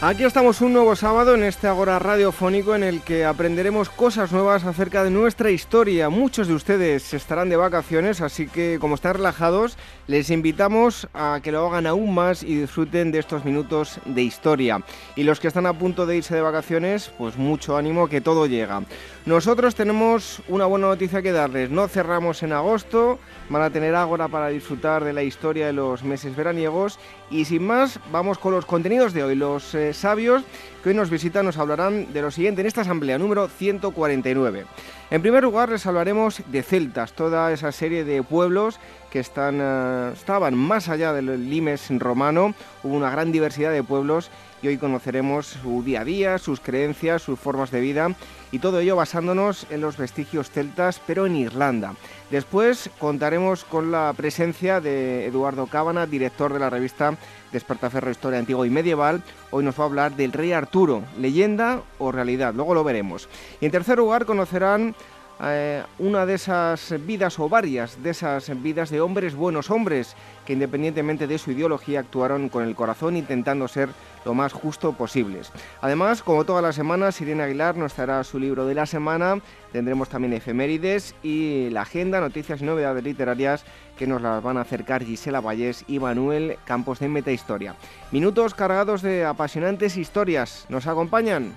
Aquí estamos un nuevo sábado en este Agora radiofónico en el que aprenderemos cosas nuevas acerca de nuestra historia. Muchos de ustedes estarán de vacaciones, así que como están relajados, les invitamos a que lo hagan aún más y disfruten de estos minutos de historia. Y los que están a punto de irse de vacaciones, pues mucho ánimo que todo llega. Nosotros tenemos una buena noticia que darles. No cerramos en agosto, van a tener Ágora para disfrutar de la historia de los meses veraniegos. Y sin más, vamos con los contenidos de hoy. Los eh, sabios que hoy nos visitan nos hablarán de lo siguiente en esta asamblea número 149. En primer lugar, les hablaremos de celtas, toda esa serie de pueblos que están, eh, estaban más allá del limes romano. Hubo una gran diversidad de pueblos y hoy conoceremos su día a día, sus creencias, sus formas de vida y todo ello basándonos en los vestigios celtas, pero en Irlanda. Después contaremos con la presencia de Eduardo Cábana, director de la revista Despertaferro Historia Antigua y Medieval. Hoy nos va a hablar del rey Arturo, leyenda o realidad, luego lo veremos. Y en tercer lugar conocerán eh, una de esas vidas o varias de esas vidas de hombres buenos hombres que independientemente de su ideología actuaron con el corazón intentando ser lo más justo posibles. Además, como todas las semanas, Irene Aguilar nos dará su libro de la semana, tendremos también efemérides y la agenda, noticias y novedades literarias que nos las van a acercar Gisela Vallés y Manuel Campos de Metahistoria. Minutos cargados de apasionantes historias. ¿Nos acompañan?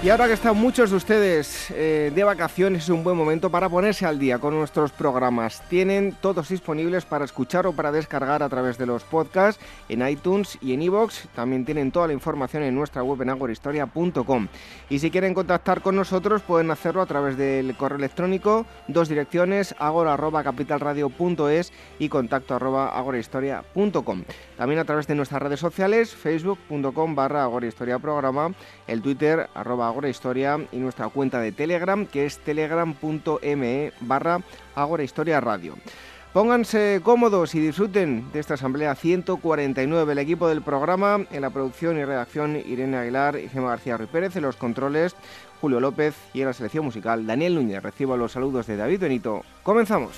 Y ahora que están muchos de ustedes eh, de vacaciones, es un buen momento para ponerse al día con nuestros programas. Tienen todos disponibles para escuchar o para descargar a través de los podcasts en iTunes y en iVoox. También tienen toda la información en nuestra web en agorahistoria.com. Y si quieren contactar con nosotros, pueden hacerlo a través del correo electrónico, dos direcciones, agora.capitalradio.es y contacto agorahistoria.com. También a través de nuestras redes sociales, facebook.com barra agorahistoriaprograma, el Twitter arroba Agora Historia y nuestra cuenta de Telegram que es telegram.me barra Agora Historia Radio. Pónganse cómodos y disfruten de esta asamblea 149. El equipo del programa en la producción y redacción Irene Aguilar y Gemma García Ruiz Pérez, en los controles Julio López y en la selección musical Daniel Núñez. Recibo los saludos de David Benito. Comenzamos.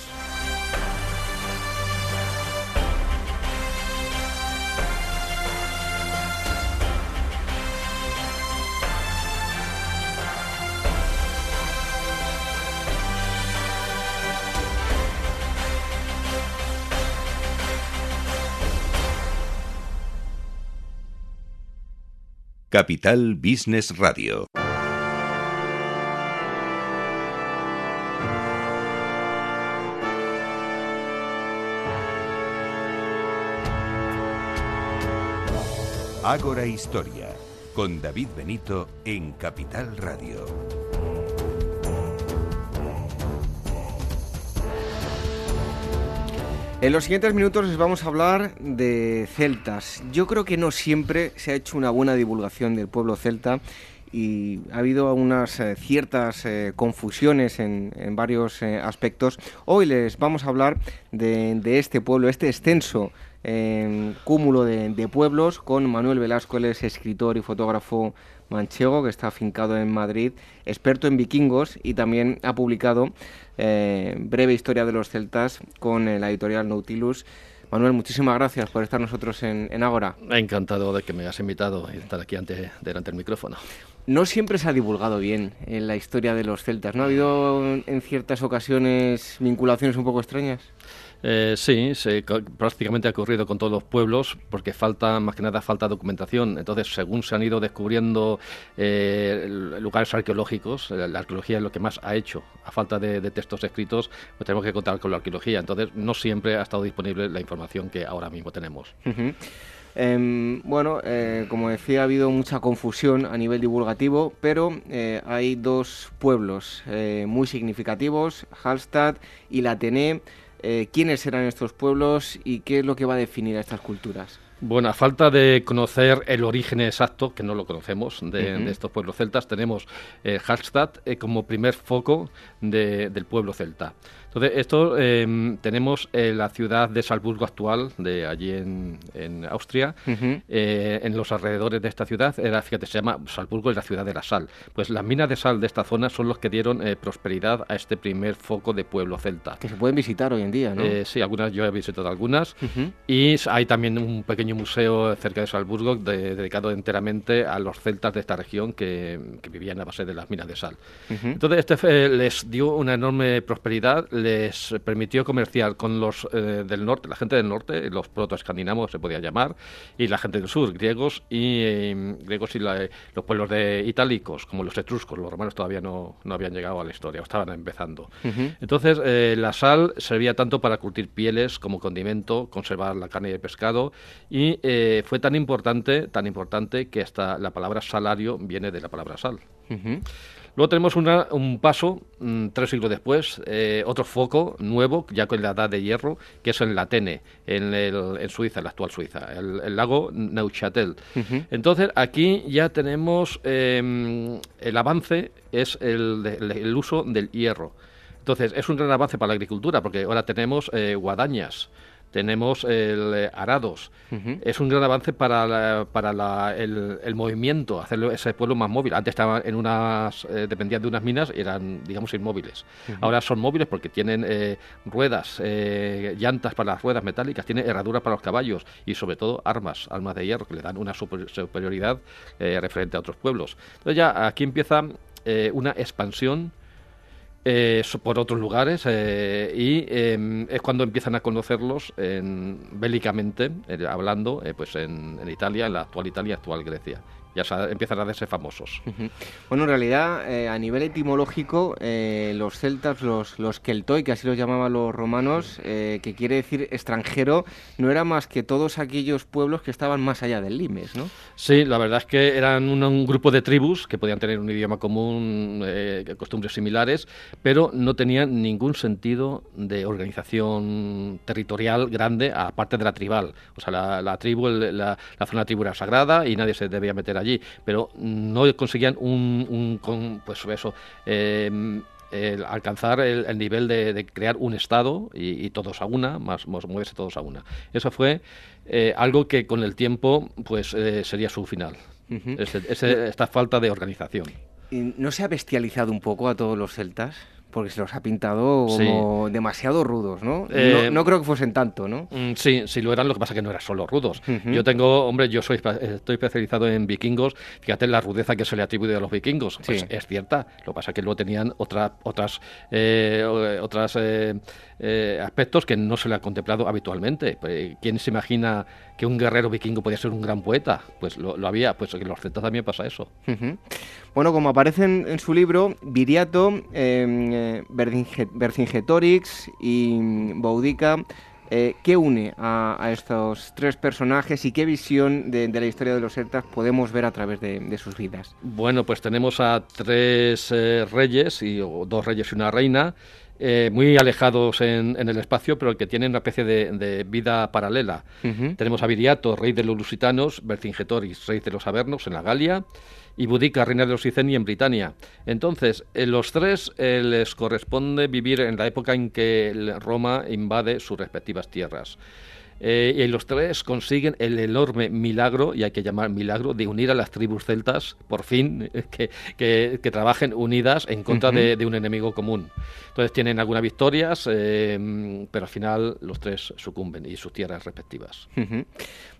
Capital Business Radio. Ágora Historia, con David Benito en Capital Radio. En los siguientes minutos les vamos a hablar de celtas. Yo creo que no siempre se ha hecho una buena divulgación del pueblo celta y ha habido unas eh, ciertas eh, confusiones en, varios eh, aspectos. Hoy les vamos a hablar de, este pueblo, este extenso cúmulo de, de, pueblos con Manuel Velasco, él es escritor y fotógrafo manchego que está afincado en Madrid, experto en vikingos y también ha publicado eh, Breve Historia de los Celtas con la editorial Nautilus. Manuel, muchísimas gracias por estar nosotros en, en Ágora. Encantado de que me hayas invitado y estar aquí ante, delante del micrófono. No siempre se ha divulgado bien en la historia de los celtas, ¿no? ¿Ha habido en ciertas ocasiones vinculaciones un poco extrañas? Eh, sí, prácticamente ha ocurrido con todos los pueblos porque falta, más que nada, falta documentación. Entonces, según se han ido descubriendo eh, lugares arqueológicos, la arqueología es lo que más ha hecho. A falta de, textos escritos, pues tenemos que contar con la arqueología. Entonces, no siempre ha estado disponible la información que ahora mismo tenemos. Em, bueno, eh, como decía, ha habido mucha confusión a nivel divulgativo, pero hay dos pueblos muy significativos, Hallstatt y la Tené. Eh, quiénes serán estos pueblos y qué es lo que va a definir a estas culturas. Bueno, a falta de conocer el origen exacto, que no lo conocemos, de, estos pueblos celtas, tenemos eh, Hallstatt eh, como primer foco del pueblo celta. Entonces, esto em, tenemos eh, la ciudad de Salzburgo actual, de allí en, Austria, eh, en los alrededores de esta ciudad, era, fíjate, se llama Salzburgo, es la ciudad de la sal. Pues las minas de sal de esta zona son los que dieron eh, prosperidad a este primer foco de pueblo celta. Que se pueden visitar hoy en día, ¿no? sí, algunas, yo he visitado algunas. Y hay también un pequeño museo cerca de Salzburgo dedicado enteramente a los celtas de esta región que, vivían a base de las minas de sal. Entonces, este les dio una enorme prosperidad les permitió comerciar con los eh, del norte, la gente del norte, los protoescandinavos se podía llamar, y la gente del sur, griegos y eh, griegos y los pueblos de itálicos, como los etruscos, los romanos todavía no, no habían llegado a la historia, estaban empezando. Entonces, eh, la sal servía tanto para curtir pieles como condimento, conservar la carne y el pescado, y fue tan importante, tan importante que hasta la palabra salario viene de la palabra sal. Luego tenemos un paso, mm, tres siglos después, eh, otro foco nuevo, ya con la edad de hierro, que es en la Tene, en, Suiza, en la actual Suiza, el, lago Neuchâtel. Entonces, aquí ya tenemos em, el avance, es el, uso del hierro. Entonces, es un gran avance para la agricultura, porque ahora tenemos eh, guadañas, tenemos el eh, arados. Es un gran avance para, para el, movimiento, hacerlo ese pueblo más móvil. Antes estaban en unas, eh, dependían de unas minas y eran, digamos, inmóviles. Ahora son móviles porque tienen eh, ruedas, llantas para las ruedas metálicas, tienen herraduras para los caballos y sobre todo armas, armas de hierro que le dan una superioridad referente a otros pueblos. Entonces ya aquí empieza una expansión eh, por otros lugares eh, y em, es cuando empiezan a conocerlos bélicamente, eh, hablando pues en, en, Italia, en la actual Italia, actual Grecia ya empiezan a verse famosos. Bueno, en realidad, eh, a nivel etimológico, eh, los celtas, los, los keltoi, que así los llamaban los romanos, eh, que quiere decir extranjero, no era más que todos aquellos pueblos que estaban más allá del Limes, ¿no? Sí, la verdad es que eran un, grupo de tribus que podían tener un idioma común, costumbres similares, pero no tenían ningún sentido de organización territorial grande, aparte de la tribal. O sea, la, tribu, la, la zona tribu era sagrada y nadie se debía meter allí, pero no conseguían un, pues eso, em, alcanzar el, nivel de, crear un Estado y, todos a una, más, moverse todos a una. Eso fue eh, algo que con el tiempo pues eh, sería su final, esta falta de organización. ¿No se ha bestializado un poco a todos los celtas? Porque se los ha pintado como demasiado rudos, ¿no? Eh, ¿no? creo que fuesen tanto, ¿no? Mm, sí, sí lo eran, lo que pasa que no eran solo rudos. Yo tengo, hombre, yo soy estoy especializado en vikingos, fíjate la rudeza que se le atribuye a los vikingos, pues es cierta, lo que pasa es que luego tenían otra, otras, eh, otras eh, aspectos que no se le ha contemplado habitualmente. Pues, ¿Quién se imagina que un guerrero vikingo podía ser un gran poeta? Pues lo, había, pues en los celtas también pasa eso. Bueno, como aparece en, su libro, Viriato, eh, Vercingetorix y Boudica, eh, ¿Qué une a, estos tres personajes y qué visión de, la historia de los celtas podemos ver a través de, sus vidas? Bueno, pues tenemos a tres eh, reyes, y, dos reyes y una reina, eh, muy alejados en, el espacio, pero que tienen una especie de, vida paralela. Tenemos a Viriato, rey de los lusitanos, Vercingetorix, rey de los Avernos en la Galia, y Budica, reina de los Iceni en Britania. Entonces, en los tres eh, les corresponde vivir en la época en que Roma invade sus respectivas tierras. Eh, y los tres consiguen el enorme milagro, y hay que llamar milagro, de unir a las tribus celtas, por fin, que, trabajen unidas en contra de, un enemigo común. Entonces tienen algunas victorias, eh, pero al final los tres sucumben y sus tierras respectivas.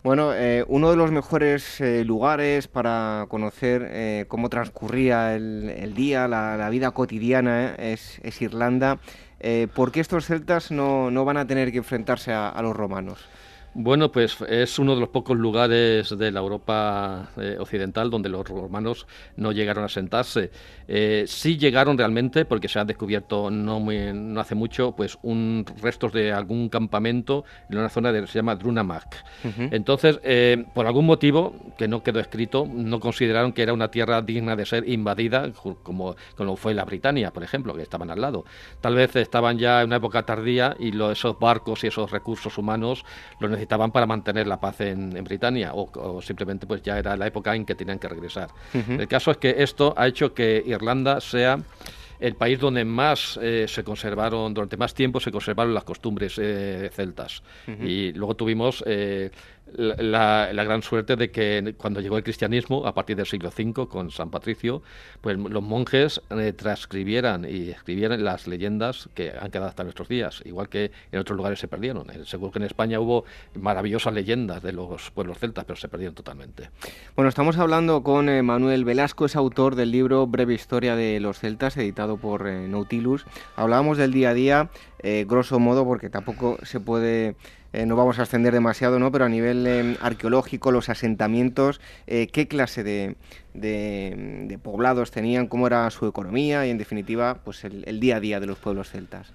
Bueno, eh, uno de los mejores lugares para conocer cómo transcurría el, día, la, vida cotidiana, es Irlanda. Eh, ¿por qué estos celtas no, van a tener que enfrentarse a los romanos? Bueno, pues es uno de los pocos lugares de la Europa eh, occidental donde los romanos no llegaron a sentarse. Eh, sí llegaron realmente, porque se han descubierto no, muy, no hace mucho, pues un restos de algún campamento en una zona que se llama Drunamag. Entonces, eh, por algún motivo que no quedó escrito, no consideraron que era una tierra digna de ser invadida, como, como fue la Britania, por ejemplo, que estaban al lado. Tal vez estaban ya en una época tardía y esos barcos y esos recursos humanos los necesitaban para mantener la paz en, Britania o, simplemente pues ya era la época en que tenían que regresar. El caso es que esto ha hecho que Irlanda sea el país donde más eh, se conservaron, durante más tiempo se conservaron las costumbres eh, celtas. Y luego tuvimos eh, la, gran suerte de que cuando llegó el cristianismo, a partir del siglo V, con San Patricio, pues los monjes eh, transcribieran y escribieran las leyendas que han quedado hasta nuestros días, igual que en otros lugares se perdieron. Eh, seguro que en España hubo maravillosas leyendas de los pueblos celtas, pero se perdieron totalmente. Bueno, estamos hablando con eh, Manuel Velasco, es autor del libro Breve Historia de los Celtas, editado por Nautilus. Hablábamos del día a día, grosso modo, porque tampoco se puede eh, no vamos a ascender demasiado, ¿no? Pero a nivel em, arqueológico, los asentamientos, eh, ¿qué clase de, de, poblados tenían? ¿Cómo era su economía? Y en definitiva, pues el día a día de los pueblos celtas.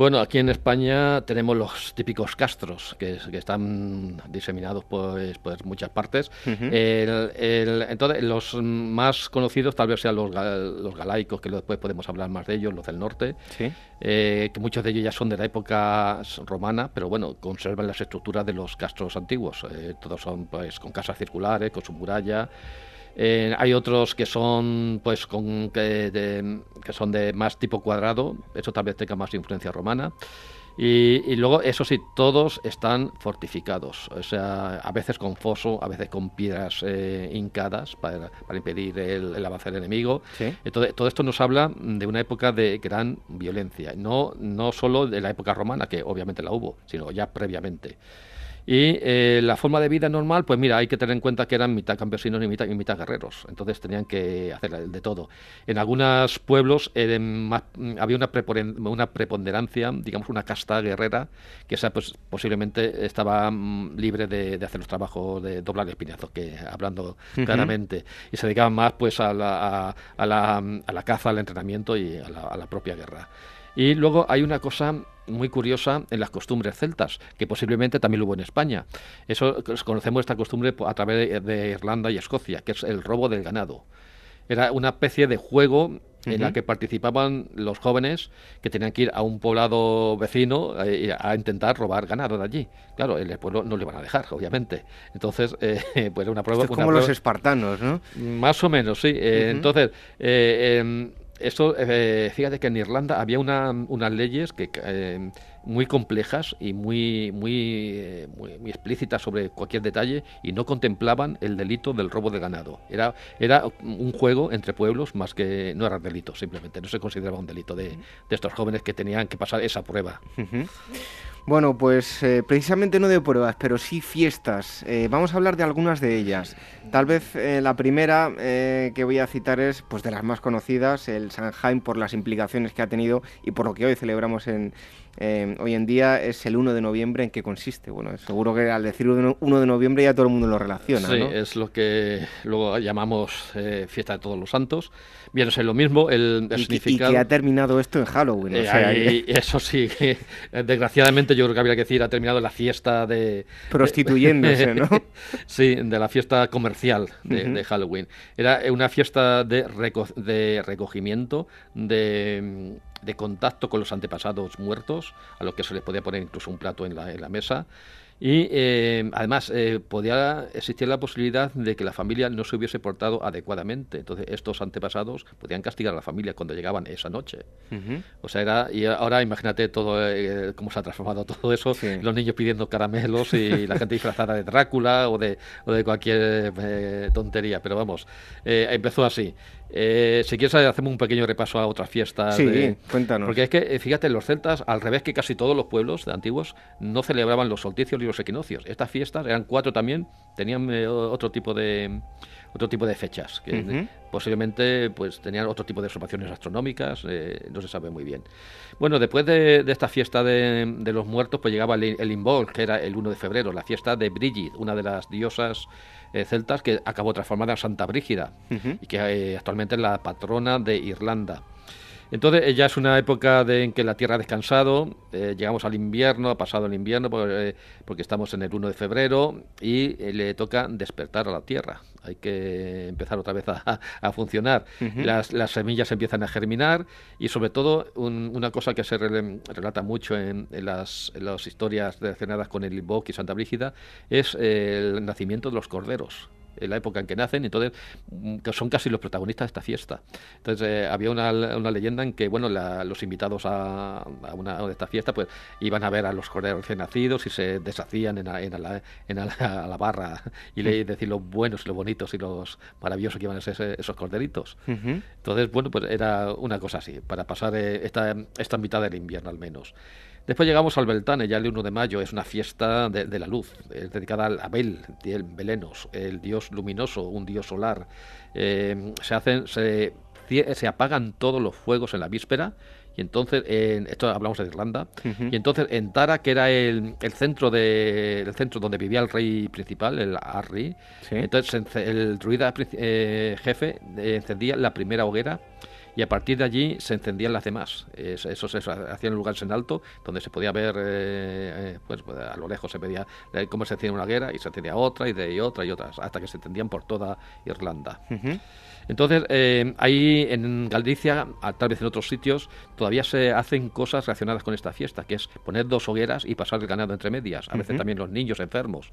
Bueno, aquí en España tenemos los típicos castros que, están diseminados pues, por muchas partes. entonces, los más conocidos tal vez sean los, los galaicos, que después podemos hablar más de ellos, los del norte, eh, que muchos de ellos ya son de la época romana, pero bueno, conservan las estructuras de los castros antiguos. Eh, todos son pues con casas circulares, con su muralla. Eh, hay otros que son pues con que, que, son de más tipo cuadrado, eso tal vez tenga más influencia romana. Y, luego, eso sí, todos están fortificados, o sea, a veces con foso, a veces con piedras eh, hincadas para, para, impedir el, avance del enemigo. Entonces, todo esto nos habla de una época de gran violencia, no, no solo de la época romana, que obviamente la hubo, sino ya previamente. Y eh, la forma de vida normal, pues mira, hay que tener en cuenta que eran mitad campesinos y mitad, y mitad guerreros. Entonces tenían que hacer de todo. En algunos pueblos había una, una preponderancia, digamos, una casta guerrera, que esa pues, posiblemente estaba mm, libre de, hacer los trabajos de doblar espinazos, que hablando claramente. Y se dedicaban más pues a la, a, la, a la caza, al entrenamiento y a la, a la propia guerra. Y luego hay una cosa muy curiosa en las costumbres celtas, que posiblemente también lo hubo en España. Eso conocemos esta costumbre a través de, Irlanda y Escocia, que es el robo del ganado. Era una especie de juego en la que participaban los jóvenes que tenían que ir a un poblado vecino eh, a intentar robar ganado de allí. Claro, el pueblo no le van a dejar, obviamente. Entonces, eh, pues una prueba. es como los espartanos, ¿no? Más o menos, sí. Eh, entonces, em, esto, eh, fíjate que en Irlanda había una, unas leyes que eh, muy complejas y muy, muy, eh, muy, muy, explícitas sobre cualquier detalle y no contemplaban el delito del robo de ganado. Era, era un juego entre pueblos más que no era delito, simplemente no se consideraba un delito de, de estos jóvenes que tenían que pasar esa prueba. Bueno, pues eh, precisamente no de pruebas, pero sí fiestas. Eh, vamos a hablar de algunas de ellas. Tal vez eh, la primera que voy a citar es pues de las más conocidas, el Sanheim por las implicaciones que ha tenido y por lo que hoy celebramos en, eh, hoy en día es el 1 de noviembre. ¿En qué consiste? Bueno, seguro que al decir 1 de noviembre ya todo el mundo lo relaciona. Sí, es lo que luego llamamos eh, fiesta de todos los santos. Bien, es lo mismo, el, significado. Y que ha terminado esto en Halloween. Eh, eso sí, desgraciadamente yo creo que habría que decir, ha terminado la fiesta de. Prostituyéndose, ¿no? sí, de la fiesta comercial de, Halloween. Era una fiesta de, de recogimiento de de contacto con los antepasados muertos, a los que se les podía poner incluso un plato en la, en la mesa. Y eh, además eh, podía existir la posibilidad de que la familia no se hubiese portado adecuadamente. Entonces estos antepasados podían castigar a la familia cuando llegaban esa noche. O sea, era y ahora imagínate todo eh, cómo se ha transformado todo eso, los niños pidiendo caramelos y la gente disfrazada de Drácula o de, o de cualquier tontería. Pero vamos, empezó así. Eh, si quieres, hacemos un pequeño repaso a otras fiestas. Sí, cuéntanos. Porque es que, eh, fíjate, los celtas, al revés que casi todos los pueblos antiguos, no celebraban los solsticios ni los equinoccios. Estas fiestas eran cuatro también, tenían eh, otro tipo de otro tipo de fechas que posiblemente pues tenían otro tipo de observaciones astronómicas no se sabe muy bien bueno después de, esta fiesta de, los muertos pues llegaba el, el que era el 1 de febrero la fiesta de Brigid una de las diosas eh, celtas que acabó transformada en Santa Brígida y que eh, actualmente es la patrona de Irlanda. Entonces ya es una época de, en que la Tierra ha descansado, eh, llegamos al invierno, ha pasado el invierno porque, porque estamos en el 1 de febrero y le toca despertar a la Tierra hay que empezar otra vez a, funcionar. las, las, semillas empiezan a germinar y sobre todo una cosa que se relata mucho en, las, historias relacionadas con el Invoque y Santa Brígida es el nacimiento de los corderos en la época en que nacen, entonces mm, son casi los protagonistas de esta fiesta. Entonces eh, había una, una, leyenda en que bueno los invitados a, una de esta fiesta pues iban a ver a los corderos recién nacidos y se deshacían en, en, la, en la, barra y le decir lo buenos y lo bonitos y los maravillosos que iban a ser esos corderitos. Entonces bueno pues era una cosa así para pasar eh, esta, esta mitad del invierno al menos. Después llegamos al Beltane, ya el 1 de mayo, es una fiesta de, la luz, es dedicada a Abel, el Belenos, el dios luminoso, un dios solar. Eh, se hacen, se, se apagan todos los fuegos en la víspera y entonces en, esto hablamos de Irlanda y entonces en Tara que era el, centro de el centro donde vivía el rey principal el Arri entonces el druida eh, jefe eh, encendía la primera hoguera y a partir de allí se encendían las demás. Eso se hacía en lugares en alto, donde se podía ver, eh, eh, pues, pues a lo lejos se veía eh, cómo se encendía una guerra y se encendía otra y de otra y otras, hasta que se encendían por toda Irlanda. Entonces, eh, ahí en Galicia, tal vez en otros sitios, todavía se hacen cosas relacionadas con esta fiesta, que es poner dos hogueras y pasar el ganado entre medias, a veces también los niños enfermos.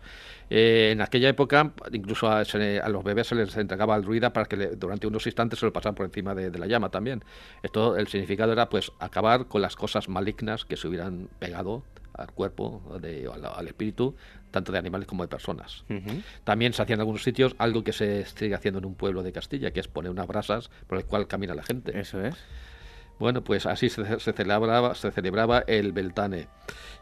Eh, en aquella época, incluso a, los bebés se les entregaba al druida para que durante unos instantes se lo pasaran por encima de, la llama también. Esto, el significado era pues acabar con las cosas malignas que se hubieran pegado al cuerpo, de, al, espíritu, tanto de animales como de personas. También se hacía en algunos sitios algo que se sigue haciendo en un pueblo de Castilla, que es poner unas brasas por el cual camina la gente. Eso es. Bueno, pues así se, celebraba, se celebraba el Beltane.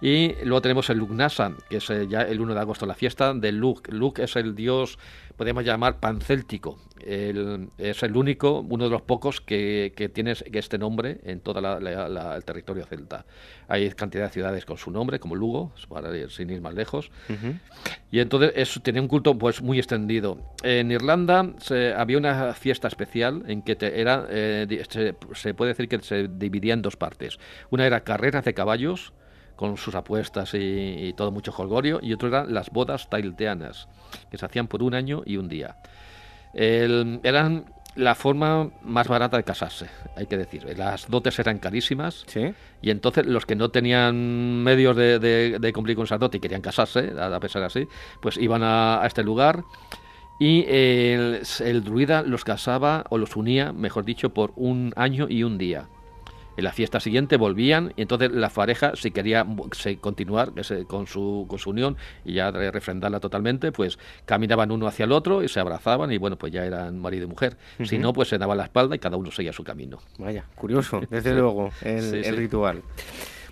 Y luego tenemos el Lugnasan, que es eh, ya el 1 de agosto, la fiesta de Lug. Lug es el dios podemos llamar pancéltico. es el único, uno de los pocos que, que tiene este nombre en todo el territorio celta. Hay cantidad de ciudades con su nombre, como Lugo, para ir, sin ir más lejos. Y entonces eso tenía un culto pues muy extendido. En Irlanda se, había una fiesta especial en que era, eh, se, se puede decir que se dividía en dos partes. Una era carreras de caballos, con sus apuestas y, todo mucho jolgorio, y otro eran las bodas tailteanas, que se hacían por un año y un día. eran la forma más barata de casarse, hay que decir. Las dotes eran carísimas y entonces los que no tenían medios de, cumplir con esa dote y querían casarse, a pesar de así, pues iban a, este lugar y el, el, druida los casaba o los unía, mejor dicho, por un año y un día. En la fiesta siguiente volvían y entonces la pareja, si quería continuar con su, con su unión y ya refrendarla totalmente, pues caminaban uno hacia el otro y se abrazaban y bueno, pues ya eran marido y mujer. Si no, pues se daban la espalda y cada uno seguía su camino. Vaya, curioso, desde luego, el, ritual.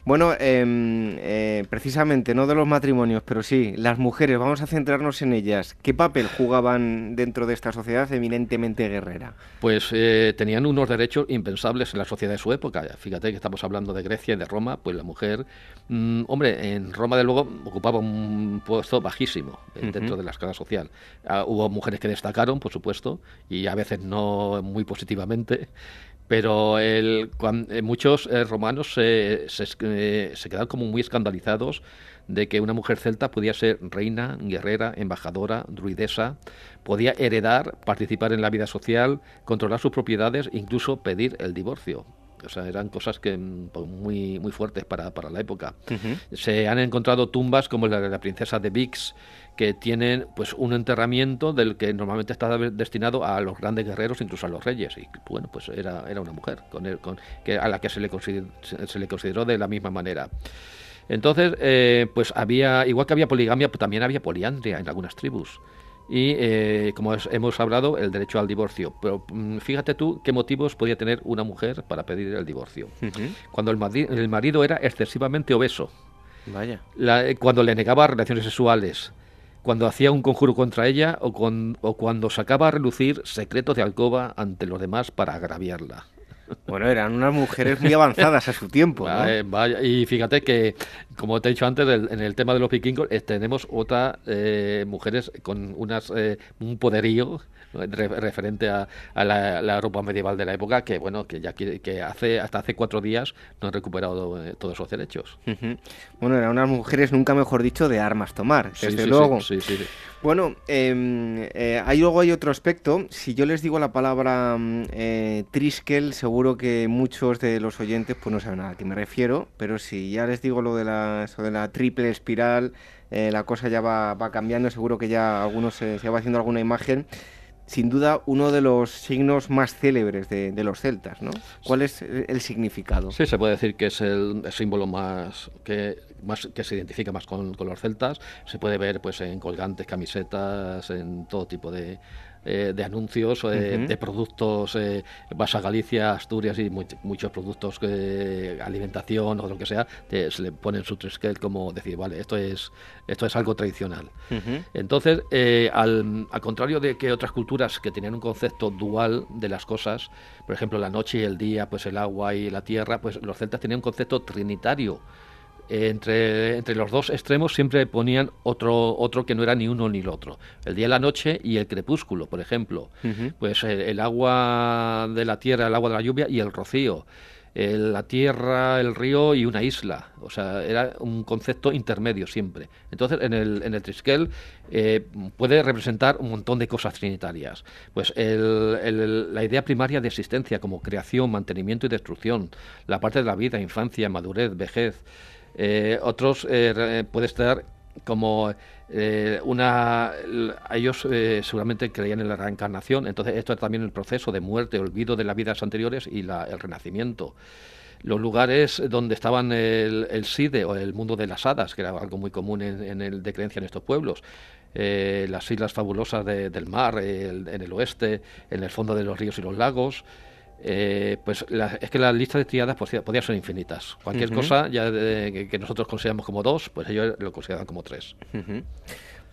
Bueno, em, eh, precisamente, no de los matrimonios, pero sí, las mujeres, vamos a centrarnos en ellas. ¿Qué papel jugaban dentro de esta sociedad eminentemente guerrera? Pues eh, tenían unos derechos impensables en la sociedad de su época. Fíjate que estamos hablando de Grecia y de Roma, pues la mujer, mm, hombre, en Roma de luego ocupaba un puesto bajísimo eh, dentro de la escala social. Ah, hubo mujeres que destacaron, por supuesto, y a veces no muy positivamente pero el, eh, muchos eh, romanos se, se, eh, se, quedaron como muy escandalizados de que una mujer celta podía ser reina, guerrera, embajadora, druidesa, podía heredar, participar en la vida social, controlar sus propiedades, incluso pedir el divorcio. O sea, eran cosas que mm, pues, muy, muy fuertes para, para la época. Se han encontrado tumbas como la de la princesa de Vix, que tienen pues un enterramiento del que normalmente está destinado a los grandes guerreros, incluso a los reyes. Y bueno, pues era, era una mujer con, con que, a la que se le, consideró, se le consideró de la misma manera. Entonces, eh, pues había, igual que había poligamia, pues también había poliandria en algunas tribus. Y eh, como hemos hablado, el derecho al divorcio. Pero mm, fíjate tú qué motivos podía tener una mujer para pedir el divorcio. Cuando el, el, marido era excesivamente obeso. Vaya. Eh, cuando le negaba relaciones sexuales cuando hacía un conjuro contra ella o, o cuando sacaba a relucir secretos de alcoba ante los demás para agraviarla. Bueno, eran unas mujeres muy avanzadas a su tiempo. Vaya, y fíjate que, como te he dicho antes, en el tema de los vikingos, eh, tenemos otras eh, mujeres con unas eh, un poderío referente a, la, Europa medieval de la época que bueno que ya que, hace hasta hace cuatro días no han recuperado eh, todos esos derechos. Bueno eran unas mujeres nunca mejor dicho de armas tomar desde luego. bueno eh, eh, ahí luego hay otro aspecto. Si yo les digo la palabra mm, eh, triskel seguro que muchos de los oyentes pues no saben a qué me refiero pero si ya les digo lo de la, de la triple espiral la cosa ya va, va, cambiando seguro que ya algunos se, se va haciendo alguna imagen sin duda uno de los signos más célebres de, los celtas, ¿no? ¿Cuál es el significado? Sí, se puede decir que es el, símbolo más que, más que se identifica más con, con, los celtas. Se puede ver pues en colgantes, camisetas, en todo tipo de, eh, de anuncios eh, de productos, eh, vas a Galicia, Asturias y muchos productos, de alimentación o lo que sea, se le ponen su triskel como decir, vale, esto es, esto es algo tradicional. Entonces, al, al, contrario de que otras culturas que tenían un concepto dual de las cosas, por ejemplo, la noche y el día, pues el agua y la tierra, pues los celtas tenían un concepto trinitario entre, entre los dos extremos siempre ponían otro, otro que no era ni uno ni el otro. El día y la noche y el crepúsculo, por ejemplo. Pues el, agua de la tierra, el agua de la lluvia y el rocío. la tierra, el río y una isla. O sea, era un concepto intermedio siempre. Entonces, en el, en el Triskel eh, puede representar un montón de cosas trinitarias. Pues la idea primaria de existencia como creación, mantenimiento y destrucción. La parte de la vida, infancia, madurez, vejez. Eh, otros eh, puede estar como eh, una ellos eh, seguramente creían en la reencarnación. Entonces esto es también el proceso de muerte olvido de las vidas anteriores y el renacimiento. Los lugares donde estaban el, el, SIDE o el mundo de las hadas, que era algo muy común en, el de creencia en estos pueblos, las islas fabulosas del mar, en el oeste, en el fondo de los ríos y los lagos, eh, pues es que la lista de triadas podía, ser infinitas. Cualquier cosa ya que, nosotros consideramos como dos, pues ellos lo consideran como tres.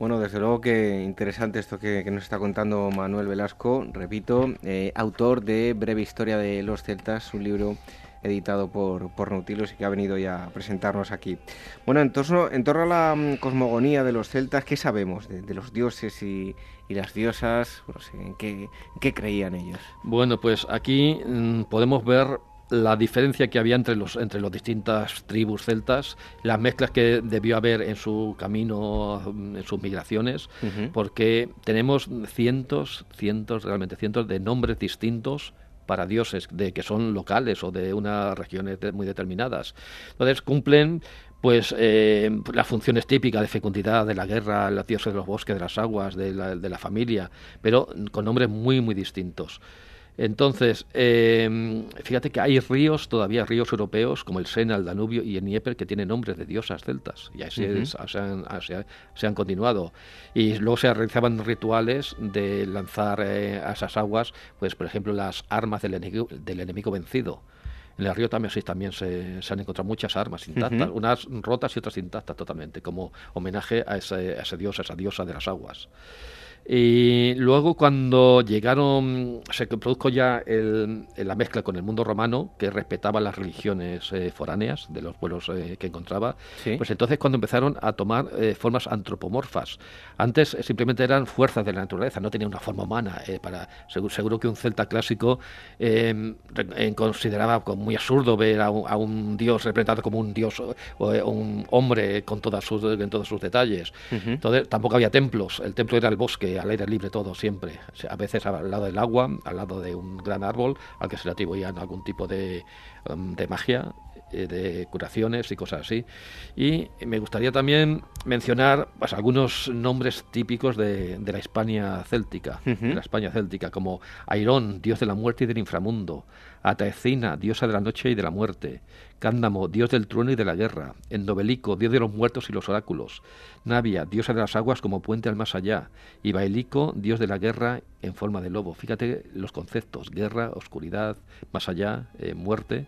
Bueno, desde luego que interesante esto que, nos está contando Manuel Velasco, repito, eh, autor de Breve Historia de los Celtas, un libro editado por, por Nautilus y que ha venido ya a presentarnos aquí. Bueno, en torno, en torno a la mm, cosmogonía de los celtas, ¿qué sabemos de, los dioses y, las diosas? ¿en, qué, creían ellos? Bueno, pues aquí mm, podemos ver la diferencia que había entre los entre las distintas tribus celtas, las mezclas que debió haber en su camino, mm, en sus migraciones, porque tenemos cientos, cientos, realmente cientos de nombres distintos para dioses de que son locales o de unas regiones muy determinadas. Entonces cumplen pues eh, las funciones típicas de fecundidad, de la guerra, los dioses de los bosques, de las aguas, de la, de la familia, pero con nombres muy muy distintos. Entonces, em, fíjate que hay ríos, todavía ríos europeos, como el Sena, el Danubio y el Nieper, que tienen nombres de diosas celtas, y así se, han, continuado. Y luego se realizaban rituales de lanzar eh, a esas aguas, pues por ejemplo, las armas del enemigo, del enemigo vencido. En el río también, también se, han encontrado muchas armas intactas, unas rotas y otras intactas totalmente, como homenaje a ese, a ese dios, a esa diosa de las aguas. Y luego cuando llegaron, se produjo ya la mezcla con el mundo romano, que respetaba las religiones eh, foráneas de los pueblos eh, que encontraba, pues entonces cuando empezaron a tomar eh, formas antropomorfas. Antes simplemente eran fuerzas de la naturaleza, no tenían una forma humana. para seguro, que un celta clásico consideraba como muy absurdo ver a un, dios representado como un dios o un hombre con todas sus, en todos sus detalles. Entonces tampoco había templos, el templo era el bosque al aire libre todo siempre. a veces al lado del agua, al lado de un gran árbol al que se le atribuían algún tipo de, um, de magia eh, de curaciones y cosas así. Y me gustaría también mencionar pues, algunos nombres típicos de, de la España céltica, de la España céltica, como Airón, dios de la muerte y del inframundo, Ataecina, diosa de la noche y de la muerte, Cándamo, dios del trueno y de la guerra, Endobelico, dios de los muertos y los oráculos, Navia, diosa de las aguas como puente al más allá, y Bailico, dios de la guerra en forma de lobo. Fíjate los conceptos, guerra, oscuridad, más allá, eh, muerte,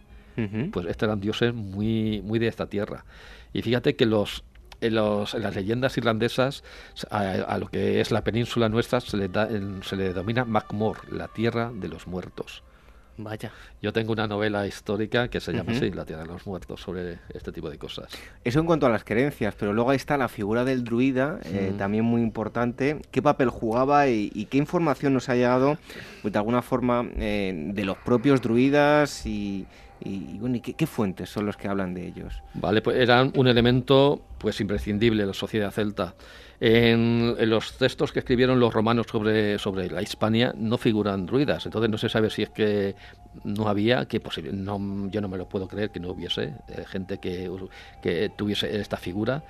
pues estos eran dioses muy, muy de esta tierra. Y fíjate que los en, los, en, las leyendas irlandesas, a, lo que es la península nuestra, se le, da, se le denomina Macmor, la tierra de los muertos. Vaya. Yo tengo una novela histórica que se llama así, La Tierra de los Muertos, sobre este tipo de cosas. Eso en cuanto a las creencias, pero luego ahí está la figura del druida, eh, también muy importante. ¿Qué papel jugaba y, qué información nos ha llegado, pues, de alguna forma, eh, de los propios druidas y, bueno, ¿qué, fuentes son los que hablan de ellos? Vale, pues eran un elemento pues imprescindible la sociedad celta. En, los textos que escribieron los romanos sobre, sobre la Hispania no figuran druidas, entonces no se sabe si es que no había, que posible, no, yo no me lo puedo creer que no hubiese eh, gente que, que tuviese esta figura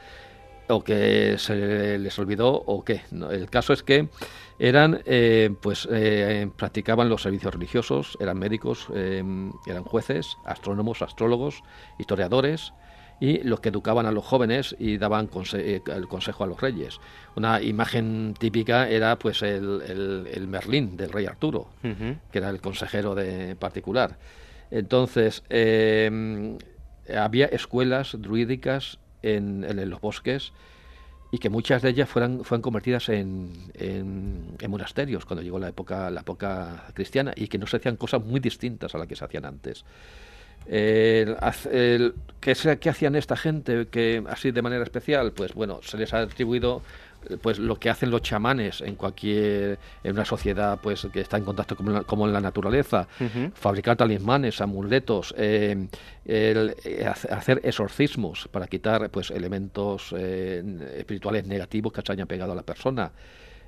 o que se les olvidó o qué. el caso es que eran, eh, pues, eh, practicaban los servicios religiosos, eran médicos, eran jueces, astrónomos, astrólogos, historiadores, y los que educaban a los jóvenes y daban eh, el consejo a los reyes. Una imagen típica era pues el, Merlín del rey Arturo, que era el consejero de particular. Entonces, em, había escuelas druídicas en, los bosques y que muchas de ellas fueran, fueron convertidas en, en, monasterios cuando llegó la época, la época cristiana y que no se hacían cosas muy distintas a las que se hacían antes. ¿qué, hacían esta gente que así de manera especial? Pues bueno, se les ha atribuido pues lo que hacen los chamanes en cualquier en una sociedad pues que está en contacto con como en la naturaleza. Fabricar talismanes amuletos eh, eh, hacer exorcismos para quitar pues elementos espirituales negativos que se hayan pegado a la persona.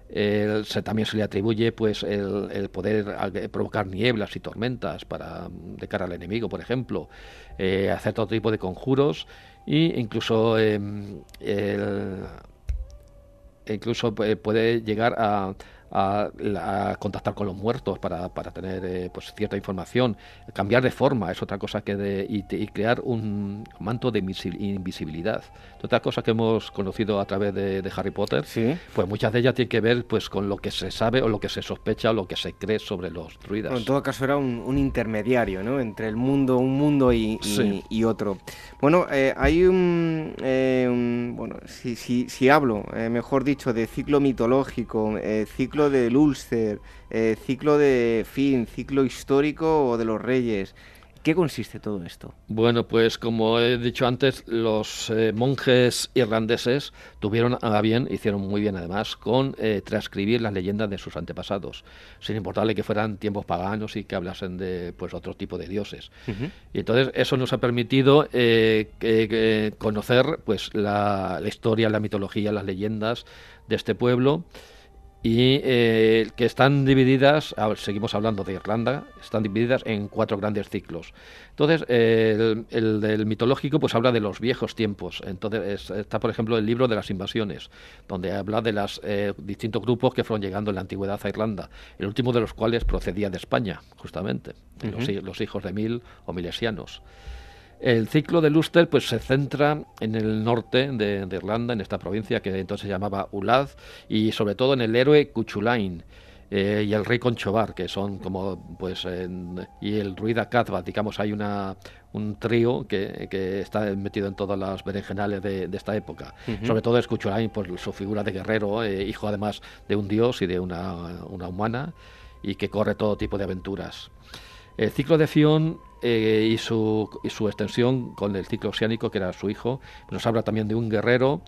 Se, también se le atribuye pues el, poder provocar nieblas y tormentas para de cara al enemigo, por ejemplo, eh, hacer todo tipo de conjuros e incluso em, incluso eh, puede llegar a, a, contactar con los muertos para, para tener eh, pues cierta información, cambiar de forma es otra cosa que de, y, crear un manto de invisibilidad. Otra cosa que hemos conocido a través de, Harry Potter, pues muchas de ellas tienen que ver pues con lo que se sabe o lo que se sospecha o lo que se cree sobre los druidas. en todo caso era un, intermediario, ¿no? Entre el mundo, un mundo y, y, otro. Bueno, eh, hay eh, un, bueno, si, si, si hablo, mejor dicho, de ciclo mitológico, ciclo del Ulster, eh, ciclo de fin, ciclo histórico o de los reyes. ¿Qué consiste todo esto? Bueno, pues como he dicho antes, los eh, monjes irlandeses tuvieron a bien, hicieron muy bien además, con eh, transcribir las leyendas de sus antepasados, sin importarle que fueran tiempos paganos y que hablasen de pues otro tipo de dioses. Y entonces eso nos ha permitido conocer pues la, la historia, la mitología, las leyendas de este pueblo y eh, que están divididas, seguimos hablando de Irlanda, están divididas en cuatro grandes ciclos. Entonces, el, del mitológico pues habla de los viejos tiempos. Entonces está, por ejemplo, el libro de las invasiones, donde habla de los eh, distintos grupos que fueron llegando en la antigüedad a Irlanda, el último de los cuales procedía de España, justamente, los, los, hijos de Mil o Milesianos. El ciclo de Luster pues, se centra en el norte de, Irlanda, en esta provincia que entonces se llamaba Ulad, y sobre todo en el héroe Cuchulain. Eh, y el rey Conchobar, que son como, pues, y el druida Kazba, digamos, hay una, un trío que, que, está metido en todas las berenjenales de, esta época. Sobre todo es Cuchulain, por su figura de guerrero, eh, hijo además de un dios y de una, una humana, y que corre todo tipo de aventuras. El ciclo de Fion eh, y, su, y, su, extensión con el ciclo oceánico, que era su hijo, nos habla también de un guerrero,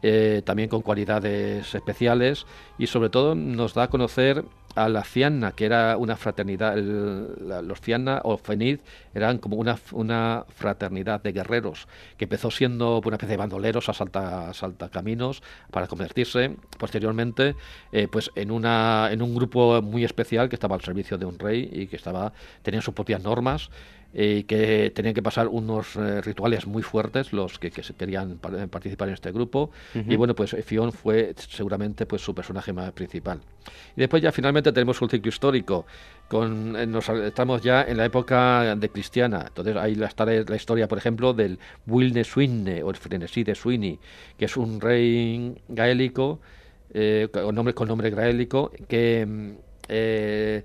eh, también con cualidades especiales, y sobre todo nos da a conocer a la Fianna, que era una fraternidad, los Fianna o Fenid eran como una, una fraternidad de guerreros, que empezó siendo una especie de bandoleros a salta caminos para convertirse posteriormente eh, pues en, una, en un grupo muy especial que estaba al servicio de un rey y que estaba, tenía sus propias normas y que tenían que pasar unos eh, rituales muy fuertes los que, que querían participar en este grupo. Y bueno pues Fion fue seguramente pues su personaje más principal. Y después ya finalmente tenemos un ciclo histórico con eh, nos, estamos ya en la época de cristiana. Entonces ahí está la historia por ejemplo del Wilne Swinne o el frenesí de Sweeney que es un rey gaélico eh, con nombre con nombre gaélico que mm, eh,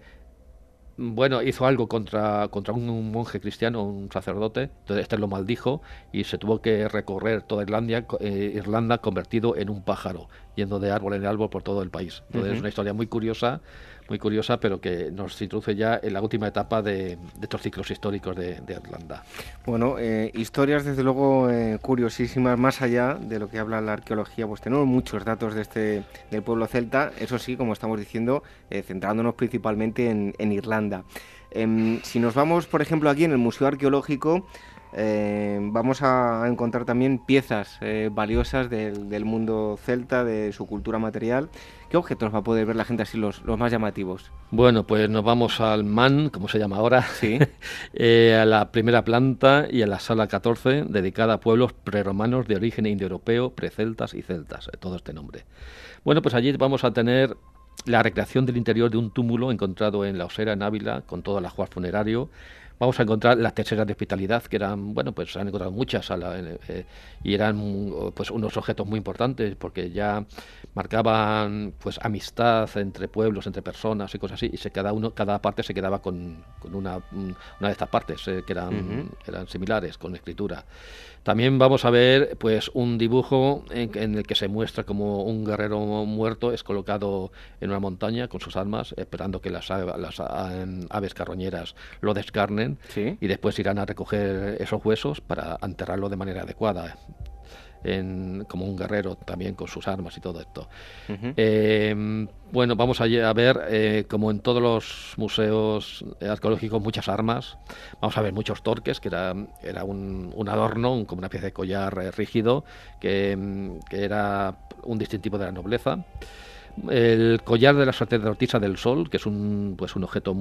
bueno, hizo algo contra, contra un, monje cristiano, un sacerdote, entonces este lo maldijo y se tuvo que recorrer toda Irlanda, eh, Irlanda convertido en un pájaro, yendo de árbol en árbol por todo el país. Entonces es una historia muy curiosa muy curiosa, pero que nos introduce ya en la última etapa de, estos ciclos históricos de, Irlanda. Bueno, eh, historias desde luego eh, curiosísimas, más allá de lo que habla la arqueología, pues tenemos muchos datos de este del pueblo celta, eso sí, como estamos diciendo, eh, centrándonos principalmente en, Irlanda. Em, si nos vamos, por ejemplo, aquí en el Museo Arqueológico, vamos a encontrar también piezas valiosas del, mundo celta, de su cultura material. ¿Qué objetos va a poder ver la gente así los, más llamativos? Bueno, pues nos vamos al MAN, como se llama ahora, ¿Sí? Eh, a la primera planta y a la sala 14, dedicada a pueblos preromanos de origen indoeuropeo, preceltas y celtas, todo este nombre. Bueno, pues allí vamos a tener la recreación del interior de un túmulo encontrado en la Osera, en Ávila, con todo el ajuar funerario, vamos a encontrar las terceras de hospitalidad, que eran, bueno, pues se han encontrado muchas eh, y eran pues unos objetos muy importantes porque ya marcaban pues amistad entre pueblos, entre personas y cosas así, y se cada uno, cada parte se quedaba con, con una, una de estas partes eh, que eran, eran similares, con escritura. También vamos a ver pues un dibujo en, el que se muestra como un guerrero muerto es colocado en una montaña con sus armas, esperando que las, las aves carroñeras lo descarnen y después irán a recoger esos huesos para enterrarlo de manera adecuada como un guerrero también con sus armas y todo esto. Eh, bueno, vamos a, ver, eh, como en todos los museos arqueológicos, muchas armas. Vamos a ver muchos torques, que era, era un, adorno, como una pieza de collar eh, rígido, que, era un distintivo de la nobleza. El collar de la sacerdotisa del sol, que es un, pues un objeto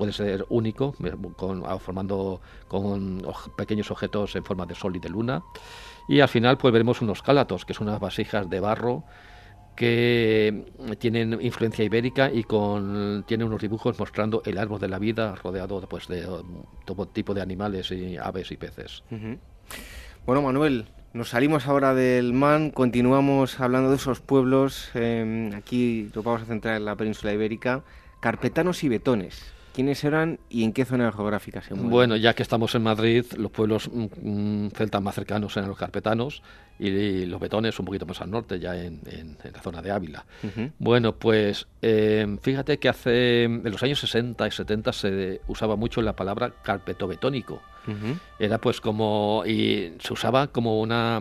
puede ser único, con, formando con pequeños objetos en forma de sol y de luna. Y al final pues veremos unos cálatos, que son unas vasijas de barro que tienen influencia ibérica y con tienen unos dibujos mostrando el árbol de la vida rodeado pues de todo tipo de animales y aves y peces. Bueno, Manuel, nos salimos ahora del MAN, continuamos hablando de esos pueblos. Em, aquí nos vamos a centrar en la península ibérica. Carpetanos y betones. ¿Quiénes eran y en qué zona geográfica se mueven? Bueno, ya que estamos en Madrid, los pueblos mm, mm, celtas más cercanos eran los carpetanos y, los betones un poquito más al norte, ya en, la zona de Ávila. Bueno, pues eh, fíjate que hace en los años 60 y 70 se usaba mucho la palabra carpetobetónico. Era pues como y se usaba como una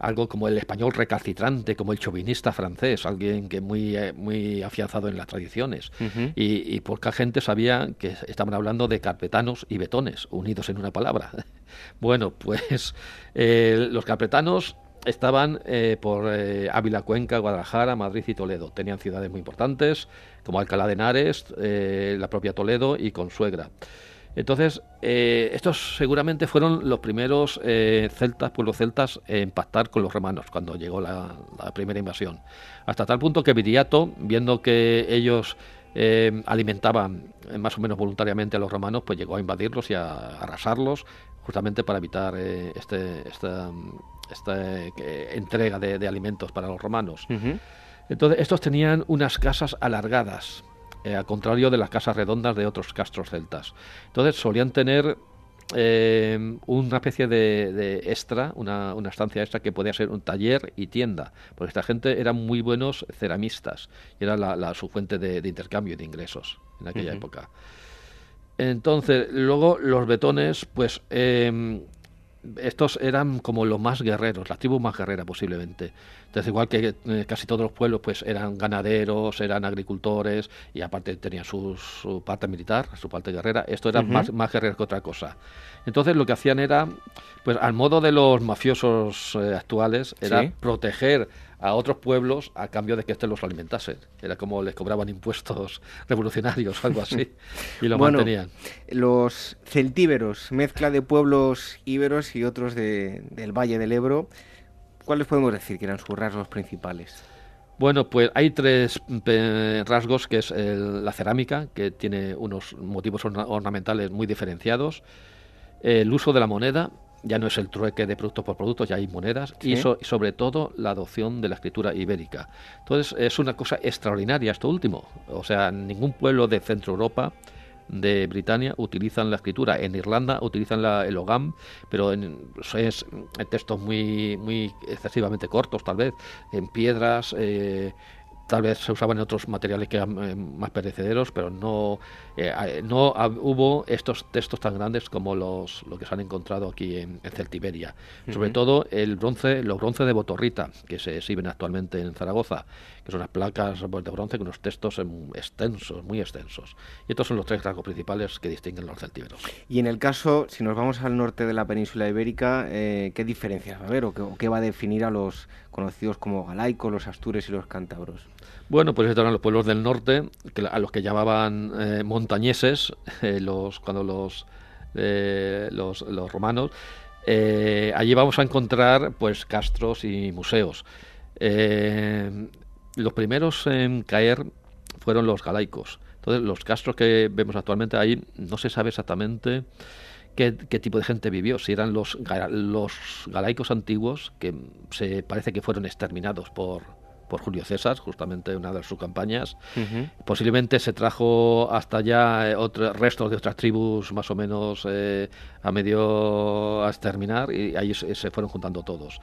algo como el español recalcitrante, como el chauvinista francés, alguien que muy, eh, muy afianzado en las tradiciones. y, y, poca gente sabía que estaban hablando de carpetanos y betones, unidos en una palabra. bueno, pues eh, los carpetanos estaban eh, por Ávila, Cuenca, Guadalajara, Madrid y Toledo. Tenían ciudades muy importantes, como Alcalá de Henares, la propia Toledo y Consuegra. Entonces, eh, estos seguramente fueron los primeros eh, celtas, pueblos celtas, en pactar con los romanos cuando llegó la, primera invasión. Hasta tal punto que Viriato, viendo que ellos eh, alimentaban más o menos voluntariamente a los romanos, pues llegó a invadirlos y a, arrasarlos, justamente para evitar este, esta, entrega de, alimentos para los romanos. Entonces, estos tenían unas casas alargadas, eh, al contrario de las casas redondas de otros castros celtas. Entonces solían tener eh, una especie de, extra, una, estancia extra que podía ser un taller y tienda, porque esta gente eran muy buenos ceramistas y era la, su fuente de, intercambio y de ingresos en aquella época. Entonces, luego los betones, pues eh, estos eran como los más guerreros, la tribu más guerrera posiblemente. Entonces, igual que eh, casi todos los pueblos, pues eran ganaderos, eran agricultores y aparte tenían su, parte militar, su parte guerrera. Esto era más, más guerrero que otra cosa. Entonces, lo que hacían era, pues al modo de los mafiosos eh, actuales, era proteger a otros pueblos a cambio de que éste los alimentase. Era como les cobraban impuestos revolucionarios o algo así y lo mantenían. Los celtíberos, mezcla de pueblos íberos y otros del Valle del Ebro, ¿cuáles podemos decir que eran sus rasgos principales? Bueno, pues hay tres rasgos, que es la cerámica, que tiene unos motivos ornamentales muy diferenciados, el uso de la moneda, ya no es el trueque de producto por producto, ya hay monedas y, sobre todo la adopción de la escritura ibérica. Entonces es una cosa extraordinaria esto último. O sea, ningún pueblo de Centro Europa de Britania utilizan la escritura. En Irlanda utilizan la, el Ogam, pero en, es en textos muy, muy excesivamente cortos, tal vez, en piedras. Eh, tal vez se usaban en otros materiales que eran eh, más perecederos, pero no, eh, no hubo estos textos tan grandes como los lo que se han encontrado aquí en, Celtiberia. Sobre todo el bronce, los bronce de Botorrita, que se exhiben actualmente en Zaragoza, que son las placas pues, de bronce con unos textos em, extensos, muy extensos. Y estos son los tres rasgos principales que distinguen los celtíberos. Y en el caso, si nos vamos al norte de la península ibérica, eh, ¿qué diferencias va a haber o qué, o qué va a definir a los conocidos como galaicos, los astures y los cántabros? Bueno, pues estos eran los pueblos del norte, a los que llamaban eh, montañeses, eh, los, cuando los, eh, los, romanos. allí vamos a encontrar pues castros y museos. los primeros en caer fueron los galaicos. Entonces, los castros que vemos actualmente ahí no se sabe exactamente qué, tipo de gente vivió, si eran los, los galaicos antiguos, que se parece que fueron exterminados por, por Julio César, justamente una de sus campañas. Posiblemente se trajo hasta allá eh, otros restos de otras tribus más o menos eh, a medio a exterminar y ahí se, fueron juntando todos.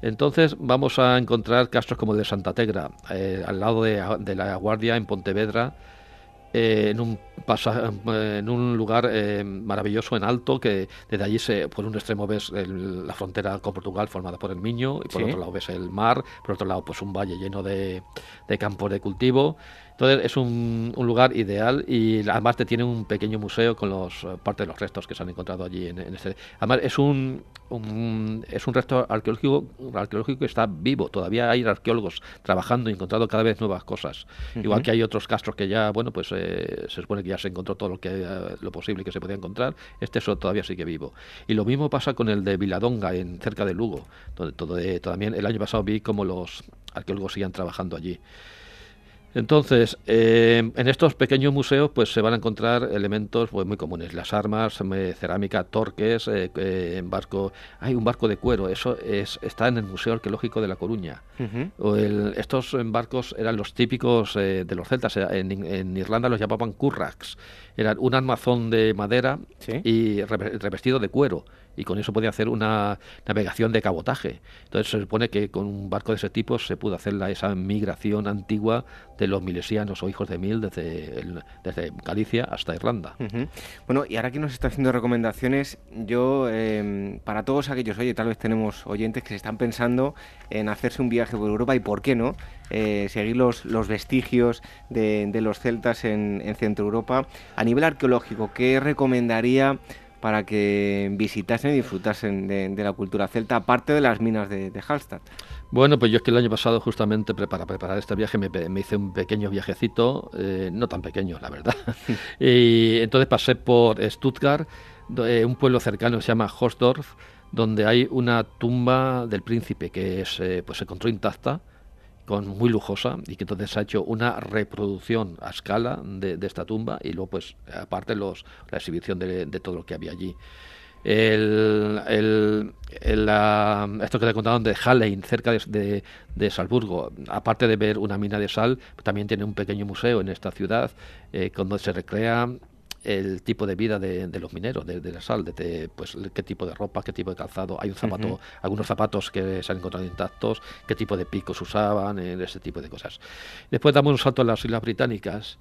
Entonces vamos a encontrar castros como el de Santa Tegra, eh, al lado de, de, la Guardia en Pontevedra, eh, en, un en un lugar eh, maravilloso en alto que desde allí se, por un extremo ves la frontera con Portugal formada por el Miño y por otro lado ves el mar, por otro lado pues un valle lleno de, de campos de cultivo entonces es un, lugar ideal y además te tiene un pequeño museo con los eh, parte de los restos que se han encontrado allí en, este. Además es un, es un resto arqueológico arqueológico que está vivo. Todavía hay arqueólogos trabajando y encontrando cada vez nuevas cosas. Igual que hay otros castros que ya bueno pues eh, se supone que ya se encontró todo lo que eh, lo posible que se podía encontrar. Este eso todavía sigue vivo. Y lo mismo pasa con el de Viladonga en cerca de Lugo, donde todo, también el año pasado vi cómo los arqueólogos siguen trabajando allí. Entonces, eh, en estos pequeños museos pues se van a encontrar elementos pues, muy comunes, las armas, cerámica, torques, eh, eh, en barco, hay un barco de cuero, eso es, está en el Museo Arqueológico de La Coruña. o estos barcos eran los típicos de los celtas, en, Irlanda los llamaban currax, eran un armazón de madera y revestido de cuero y con eso podía hacer una navegación de cabotaje. Entonces se supone que con un barco de ese tipo se pudo hacer la, esa migración antigua de los milesianos o hijos de mil desde, desde Galicia hasta Irlanda. Bueno, y ahora que nos está haciendo recomendaciones, yo, em, para todos aquellos, oye, tal vez tenemos oyentes que se están pensando en hacerse un viaje por Europa y por qué no, eh, seguir los, los vestigios de, los celtas en, en Centro Europa. A nivel arqueológico, ¿qué recomendaría? Para que visitasen y disfrutasen de, la cultura celta, aparte de las minas de, de Hallstatt. Bueno, pues yo es que el año pasado justamente para preparar este viaje me, hice un pequeño viajecito, eh, no tan pequeño, la verdad. y entonces pasé por Stuttgart, eh, un pueblo cercano que se llama Hosdorf, donde hay una tumba del príncipe que es, eh, pues se encontró intacta con muy lujosa y que entonces ha hecho una reproducción a escala de, esta tumba y luego pues aparte los, la exhibición de, todo lo que había allí. El, esto que te contaban de Hallein, cerca de, de, Salzburgo, aparte de ver una mina de sal, también tiene un pequeño museo en esta ciudad eh, donde se recrea el tipo de vida de, los mineros, de, la sal, de, pues qué tipo de ropa, qué tipo de calzado. Hay un zapato, algunos zapatos que se han encontrado intactos, qué tipo de picos usaban, eh, ese tipo de cosas. Después damos un salto a las Islas Británicas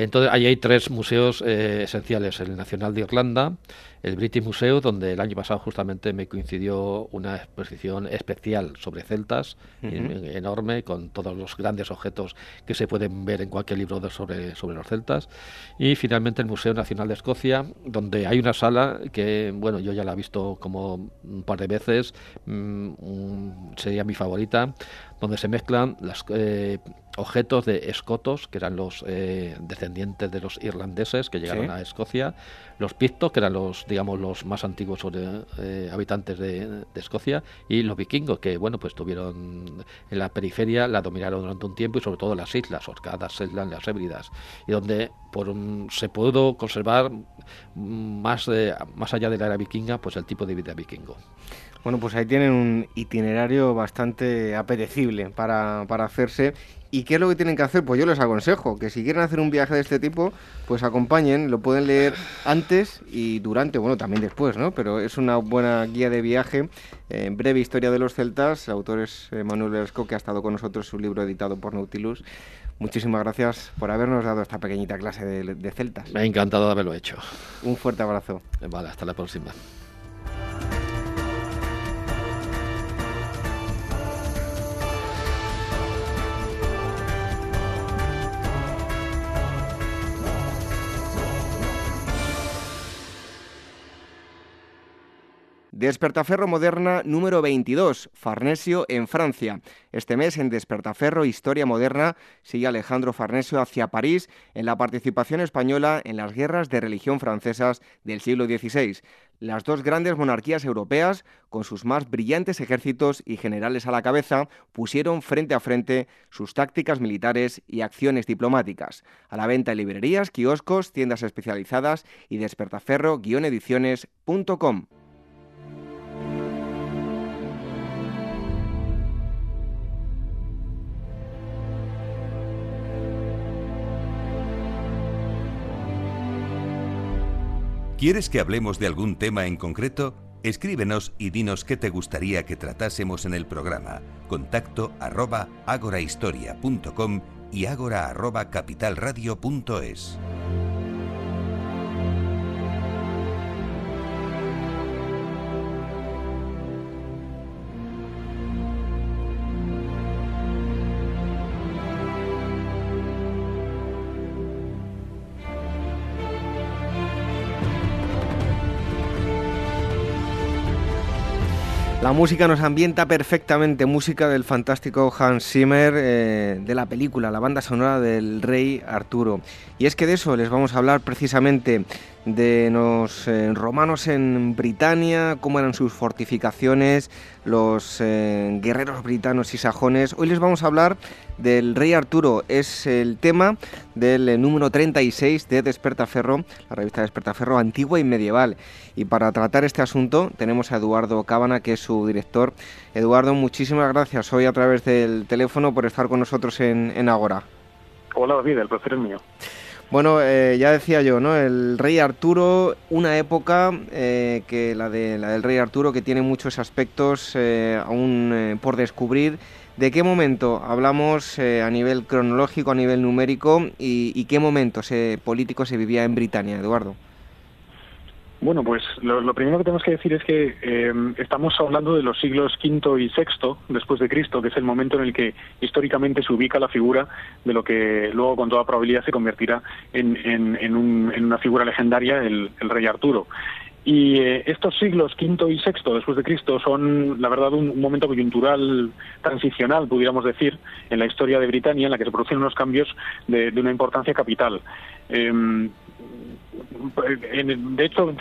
entonces, ahí hay tres museos eh, esenciales: el Nacional de Irlanda, el British Museum, donde el año pasado justamente me coincidió una exposición especial sobre celtas, enorme, con todos los grandes objetos que se pueden ver en cualquier libro sobre, sobre los celtas. Y finalmente el Museo Nacional de Escocia, donde hay una sala que, bueno, yo ya la he visto como un par de veces, mm, sería mi favorita, donde se mezclan los eh, objetos de escotos, que eran los eh, descendientes de los irlandeses que llegaron a Escocia, los pictos, que eran los, digamos, los más antiguos eh, habitantes de, Escocia, y los vikingos, que, bueno, pues tuvieron en la periferia, la dominaron durante un tiempo, y sobre todo las islas, Orcadas, Shetland, las Hébridas, y donde por se pudo conservar más, más allá de la era vikinga, pues el tipo de vida vikingo. Bueno, pues ahí tienen un itinerario bastante apetecible para, para hacerse ¿Y qué es lo que tienen que hacer? Pues yo les aconsejo que si quieren hacer un viaje de este tipo, pues acompañen, lo pueden leer antes y durante, bueno, también después, ¿no? Pero es una buena guía de viaje. En breve historia de los celtas, el autor es eh, Manuel Velasco, que ha estado con nosotros, su libro editado por Nautilus. Muchísimas gracias por habernos dado esta pequeñita clase de, de celtas. Me ha encantado haberlo hecho. Un fuerte abrazo. Vale, hasta la próxima. Despertaferro Moderna número 22, Farnesio en Francia. Este mes en Despertaferro Historia Moderna sigue Alejandro Farnesio hacia París en la participación española en las guerras de religión francesas del siglo XVI. Las dos grandes monarquías europeas, con sus más brillantes ejércitos y generales a la cabeza, pusieron frente a frente sus tácticas militares y acciones diplomáticas. A la venta en librerías, kioscos, tiendas especializadas y despertaferro-ediciones.com. ¿Quieres que hablemos de algún tema en concreto? Escríbenos y dinos qué te gustaría que tratásemos en el programa. Contacto arroba agorahistoria.com y agora arroba capitalradio.es. La música nos ambienta perfectamente, música del fantástico Hans Zimmer eh, de la película, la banda sonora del Rey Arturo. Y es que de eso les vamos a hablar precisamente de los eh, romanos en Britania, cómo eran sus fortificaciones, los eh, guerreros britanos y sajones. Hoy les vamos a hablar del rey Arturo. Es el tema del eh, número 36 de Despertaferro, la revista Despertaferro antigua y medieval. Y para tratar este asunto tenemos a Eduardo Cábana, que es su director. Eduardo, muchísimas gracias hoy a través del teléfono por estar con nosotros en, en Agora. Hola David, el placer es mío. Bueno, eh, ya decía yo, ¿no? El rey Arturo, una época eh, que la, de, la del rey Arturo que tiene muchos aspectos eh, aún por descubrir. ¿De qué momento hablamos a nivel cronológico, a nivel numérico y, qué momento político se vivía en Britania, Eduardo? Bueno, pues lo, primero que tenemos que decir es que eh, estamos hablando de los siglos V y VI después de Cristo, que es el momento en el que históricamente se ubica la figura de lo que luego con toda probabilidad se convertirá en, una figura legendaria, el, rey Arturo. Y eh, estos siglos V y VI después de Cristo son, la verdad, un, momento coyuntural transicional, pudiéramos decir, en la historia de Britania, en la que se producen unos cambios de, una importancia capital. De hecho,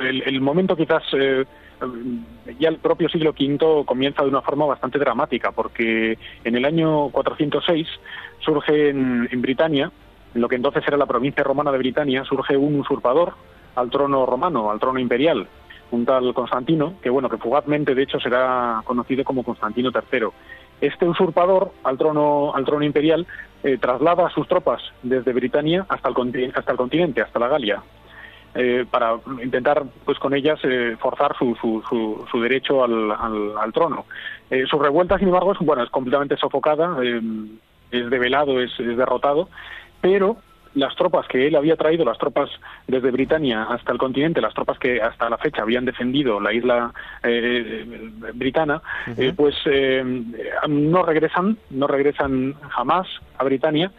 el, momento quizás eh, ya el propio siglo V comienza de una forma bastante dramática, porque en el año 406 surge en, en Britania, en lo que entonces era la provincia romana de Britania, surge un usurpador al trono romano, al trono imperial, un tal Constantino, que bueno, que fugazmente de hecho será conocido como Constantino III. Este usurpador al trono, al trono imperial eh, traslada a sus tropas desde Britania hasta el, hasta el continente, hasta la Galia, eh, para intentar pues con ellas eh, forzar su, su, su, derecho al, al, trono. su revuelta, sin embargo, es, bueno, es completamente sofocada, es develado, es, es derrotado, pero las tropas que él había traído, las tropas desde Britania hasta el continente, las tropas que hasta la fecha habían defendido la isla eh, britana, eh, pues eh, no regresan, no regresan jamás a Britania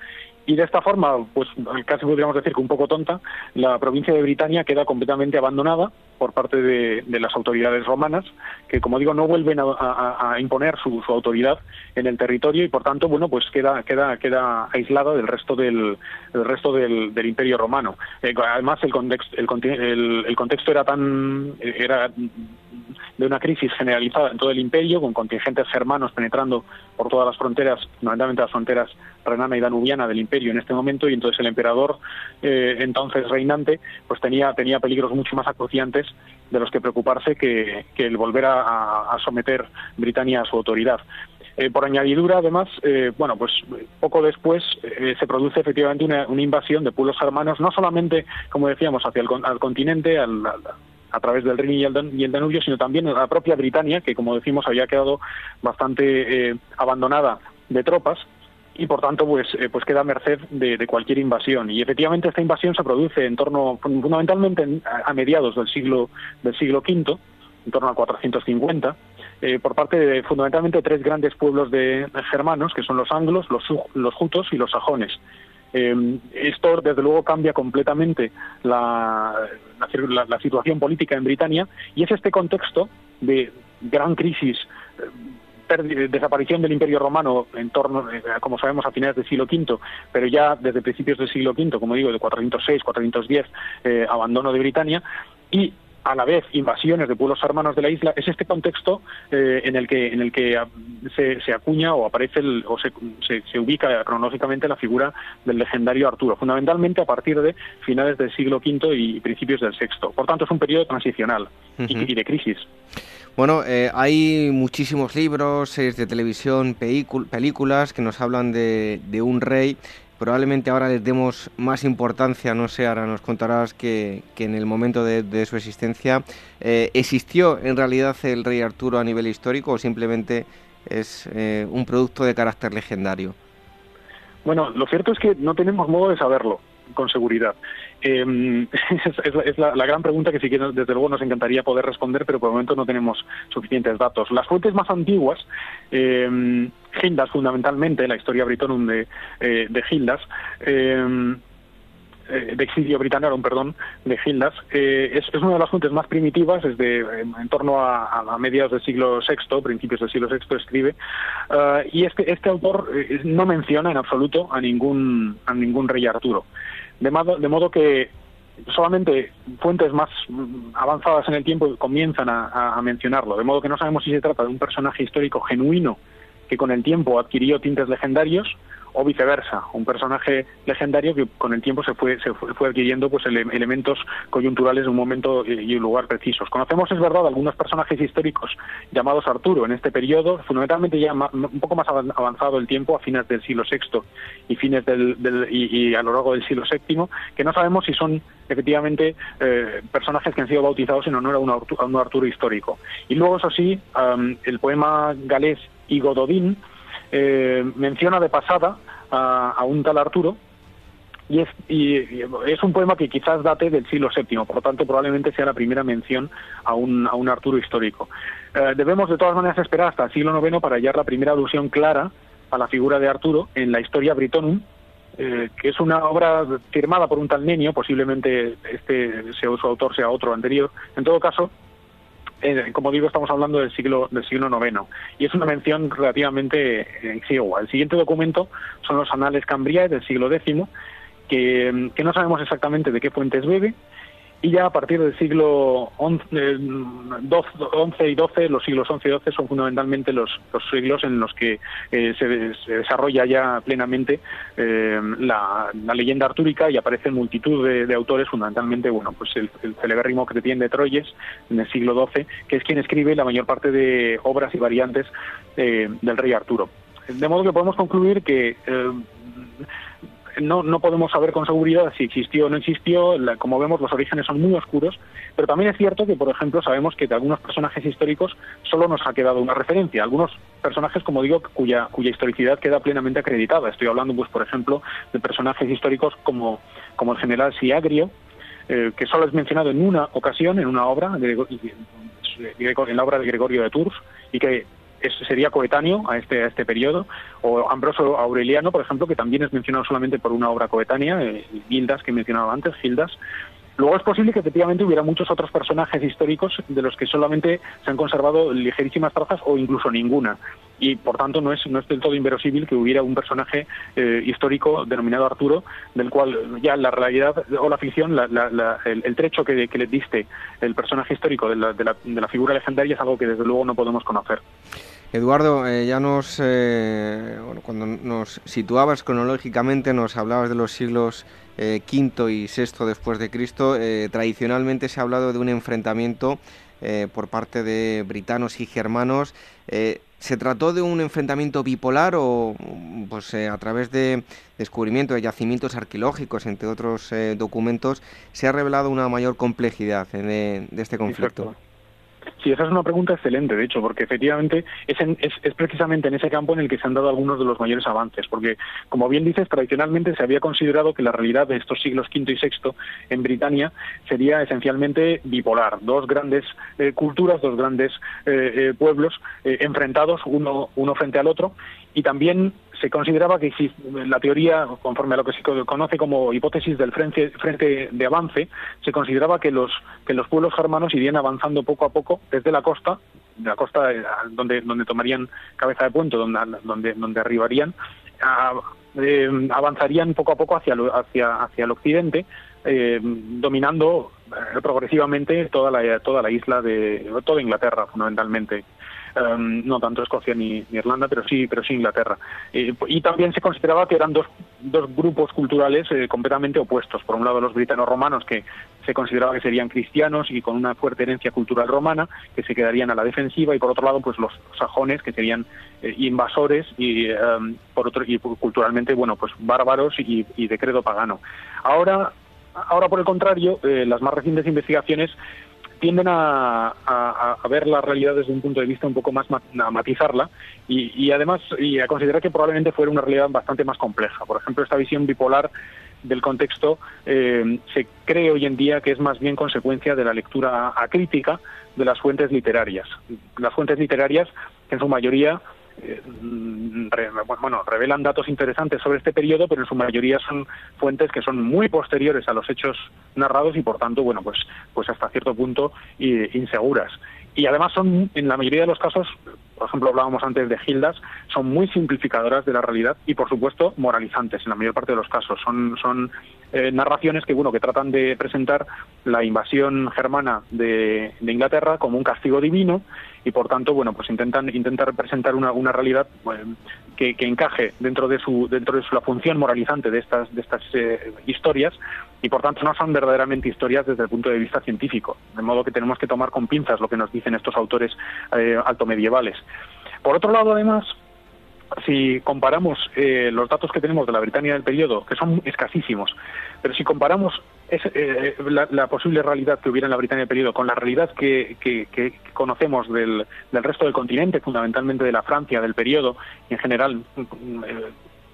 y de esta forma, pues casi podríamos decir que un poco tonta, la provincia de Britania queda completamente abandonada por parte de, las autoridades romanas, que como digo no vuelven a, imponer su, autoridad en el territorio y por tanto, bueno, pues queda queda queda aislada del resto del, resto del, Imperio romano. Eh, además, el contexto el, el contexto era tan era de una crisis generalizada en todo el imperio, con contingentes germanos penetrando por todas las fronteras, fundamentalmente las fronteras renana y danubiana del imperio en este momento, y entonces el emperador, eh, entonces reinante, pues tenía, tenía peligros mucho más acuciantes de los que preocuparse que, el volver a, someter Britania a su autoridad. Eh, por añadidura, además, eh, bueno, pues poco después eh, se produce efectivamente una, invasión de pueblos hermanos, no solamente, como decíamos, hacia el continente, a través del Rin y el, Danubio, sino también a la propia Britania, que, como decimos, había quedado bastante abandonada de tropas y por tanto pues pues queda a merced de, cualquier invasión y efectivamente esta invasión se produce en torno fundamentalmente a mediados del siglo del siglo V en torno a 450 eh, por parte de fundamentalmente tres grandes pueblos de, germanos, que son los anglos, los, los jutos y los sajones. Eh, esto, desde luego, cambia completamente la, la, situación política en Britania y es este contexto de gran crisis, eh, desaparición del Imperio Romano en torno, como sabemos, a finales del siglo V, pero ya desde principios del siglo V, como digo, de 406, 410, abandono de Britania, y a la vez invasiones de pueblos hermanos de la isla, es este contexto eh, en el que, en el que se, se acuña o aparece o se, se, ubica cronológicamente la figura del legendario Arturo, fundamentalmente a partir de finales del siglo V y principios del VI. Por tanto, es un periodo transicional y, de crisis. Bueno, eh, hay muchísimos libros, series de televisión, películas que nos hablan de, de un rey probablemente ahora les demos más importancia, no sé, ahora nos contarás que, en el momento de, su existencia eh, existió en realidad el rey Arturo a nivel histórico o simplemente es eh, un producto de carácter legendario. Bueno, lo cierto es que no tenemos modo de saberlo con seguridad. Eh, es, la, gran pregunta que que desde luego nos encantaría poder responder, pero por el momento no tenemos suficientes datos. Las fuentes más antiguas, eh, Gildas fundamentalmente, la historia britonum de, eh, de Gildas, em, eh, de exilio británico, perdón, de Gildas, eh, es, una de las fuentes más primitivas, es de, en torno a, a, mediados del siglo VI, principios del siglo VI escribe, y este, este autor no menciona en absoluto a ningún, a ningún rey Arturo. De modo, de modo que solamente fuentes más mm, avanzadas en el tiempo comienzan a, mencionarlo, de modo que no sabemos si se trata de un personaje histórico genuino que con el tiempo adquirió tintes legendarios o viceversa, un personaje legendario que con el tiempo se fue, se fue, adquiriendo pues elementos coyunturales de un momento y un lugar precisos. Conocemos, es verdad, algunos personajes históricos llamados Arturo en este periodo, fundamentalmente ya un poco más avanzado el tiempo, a fines del siglo VI y fines del, y, a lo largo del siglo VII, que no sabemos si son efectivamente eh, personajes que han sido bautizados en honor a un Arturo, Arturo histórico. Y luego, eso sí, el poema galés y Gododín eh, menciona de pasada a, un tal Arturo, y es, y, es, un poema que quizás date del siglo VII, por lo tanto probablemente sea la primera mención a un, a un Arturo histórico. Eh, debemos de todas maneras esperar hasta el siglo IX para hallar la primera alusión clara a la figura de Arturo en la Historia Britonum, eh, que es una obra firmada por un tal Nenio, posiblemente este su autor sea otro anterior. En todo caso, eh, como digo, estamos hablando del siglo del siglo IX y es una mención relativamente exigua. El siguiente documento son los Anales Cambriae del siglo X, que, que no sabemos exactamente de qué fuentes bebe, y ya a partir del siglo XI eh, y XII, los siglos XI y XII son fundamentalmente los, siglos en los que eh, se, desarrolla ya plenamente eh, la, leyenda artúrica y aparecen multitud de, autores, fundamentalmente, bueno, pues el, el celebérrimo Cretien de Troyes en el siglo XII, que es quien escribe la mayor parte de obras y variantes del rey Arturo. De modo que podemos concluir que no, no podemos saber con seguridad si existió o no existió. como vemos, los orígenes son muy oscuros, pero también es cierto que, por ejemplo, sabemos que de algunos personajes históricos solo nos ha quedado una referencia. Algunos personajes, como digo, cuya, cuya historicidad queda plenamente acreditada. Estoy hablando, pues, por ejemplo, de personajes históricos como, como el general Siagrio, eh, que solo es mencionado en una ocasión, en una obra, en la obra de Gregorio de Tours, y que sería coetáneo a este, a este periodo, o Ambroso Aureliano, por ejemplo, que también es mencionado solamente por una obra coetánea, eh, Gildas, que mencionaba antes, Gildas. Luego es posible que efectivamente hubiera muchos otros personajes históricos de los que solamente se han conservado ligerísimas trazas o incluso ninguna. Y por tanto no es, no es del todo inverosímil que hubiera un personaje eh, histórico denominado Arturo, del cual ya la realidad o la ficción, el, trecho que, que, le diste el personaje histórico de la, de la figura legendaria es algo que desde luego no podemos conocer. Eduardo, eh, ya nos, eh, cuando nos situabas cronológicamente, nos hablabas de los siglos V y VI después de Cristo. tradicionalmente se ha hablado de un enfrentamiento por parte de britanos y germanos. ¿Se trató de un enfrentamiento bipolar o pues, a través de descubrimiento de yacimientos arqueológicos, entre otros documentos, se ha revelado una mayor complejidad de este conflicto? Sí, esa es una pregunta excelente, de hecho, porque efectivamente es, es, precisamente en ese campo en el que se han dado algunos de los mayores avances, porque, como bien dices, tradicionalmente se había considerado que la realidad de estos siglos V y VI en Britania sería esencialmente bipolar, dos grandes eh, culturas, dos grandes eh, eh, pueblos enfrentados uno, uno frente al otro, y también se consideraba que la teoría, conforme a lo que se conoce como hipótesis del frente, frente de avance, se consideraba que los, que los pueblos germanos irían avanzando poco a poco desde la costa, la costa eh, donde, donde tomarían cabeza de puente, donde, donde, donde arribarían, eh, avanzarían poco a poco hacia, hacia, hacia el occidente, eh, dominando progresivamente toda la, toda la isla de toda Inglaterra fundamentalmente Em, no tanto Escocia ni, Irlanda, pero sí, pero sí Inglaterra. y también se consideraba que eran dos, dos grupos culturales eh, completamente opuestos. Por un lado, los britanos romanos, que se consideraba que serían cristianos y con una fuerte herencia cultural romana, que se quedarían a la defensiva, y por otro lado, pues los sajones, que serían eh, invasores y, em, por otro, y culturalmente, bueno, pues bárbaros y, de credo pagano. Ahora, ahora por el contrario, eh, las más recientes investigaciones tienden a, ver la realidad desde un punto de vista un poco más, a matizarla y, además y a considerar que probablemente fuera una realidad bastante más compleja. Por ejemplo, esta visión bipolar del contexto eh, se cree hoy en día que es más bien consecuencia de la lectura acrítica de las fuentes literarias. Las fuentes literarias, en su mayoría eh, bueno, revelan datos interesantes sobre este periodo, pero en su mayoría son fuentes que son muy posteriores a los hechos narrados y por tanto, bueno, pues, pues hasta cierto punto inseguras. Y además son, en la mayoría de los casos, por ejemplo, hablábamos antes de Gildas, son muy simplificadoras de la realidad y, por supuesto, moralizantes en la mayor parte de los casos. Son, son eh, narraciones que, bueno, que tratan de presentar la invasión germana de, Inglaterra como un castigo divino y por tanto bueno pues intentan intentar representar una, una realidad que, que, encaje dentro de su dentro de su, la función moralizante de estas de estas eh, historias y por tanto no son verdaderamente historias desde el punto de vista científico de modo que tenemos que tomar con pinzas lo que nos dicen estos autores eh, altomedievales. Por otro lado además si comparamos eh, los datos que tenemos de la Britania del periodo, que son escasísimos, pero si comparamos eh, la, posible realidad que hubiera en la Britania del periodo con la realidad que, conocemos del, resto del continente, fundamentalmente de la Francia del periodo y en general mm, eh,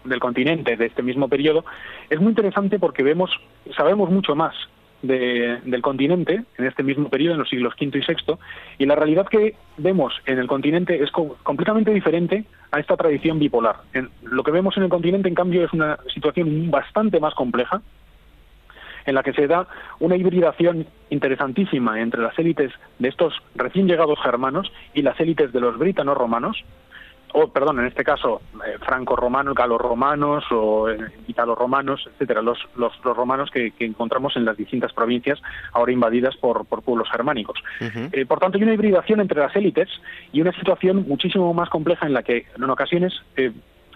del continente de este mismo periodo, es muy interesante porque vemos, sabemos mucho más del continente en este mismo periodo, en los siglos V y VI, y la realidad que vemos en el continente es completamente diferente a esta tradición bipolar. lo que vemos en el continente, en cambio, es una situación bastante más compleja, en la que se da una hibridación interesantísima entre las élites de estos recién llegados germanos y las élites de los britanos romanos, o perdón, en este caso eh, franco-romanos, galo-romanos o eh, italo-romanos, etcétera, los, los, romanos que, encontramos en las distintas provincias ahora invadidas por, por pueblos germánicos. Eh, por tanto, hay una hibridación entre las élites y una situación muchísimo más compleja en la que en ocasiones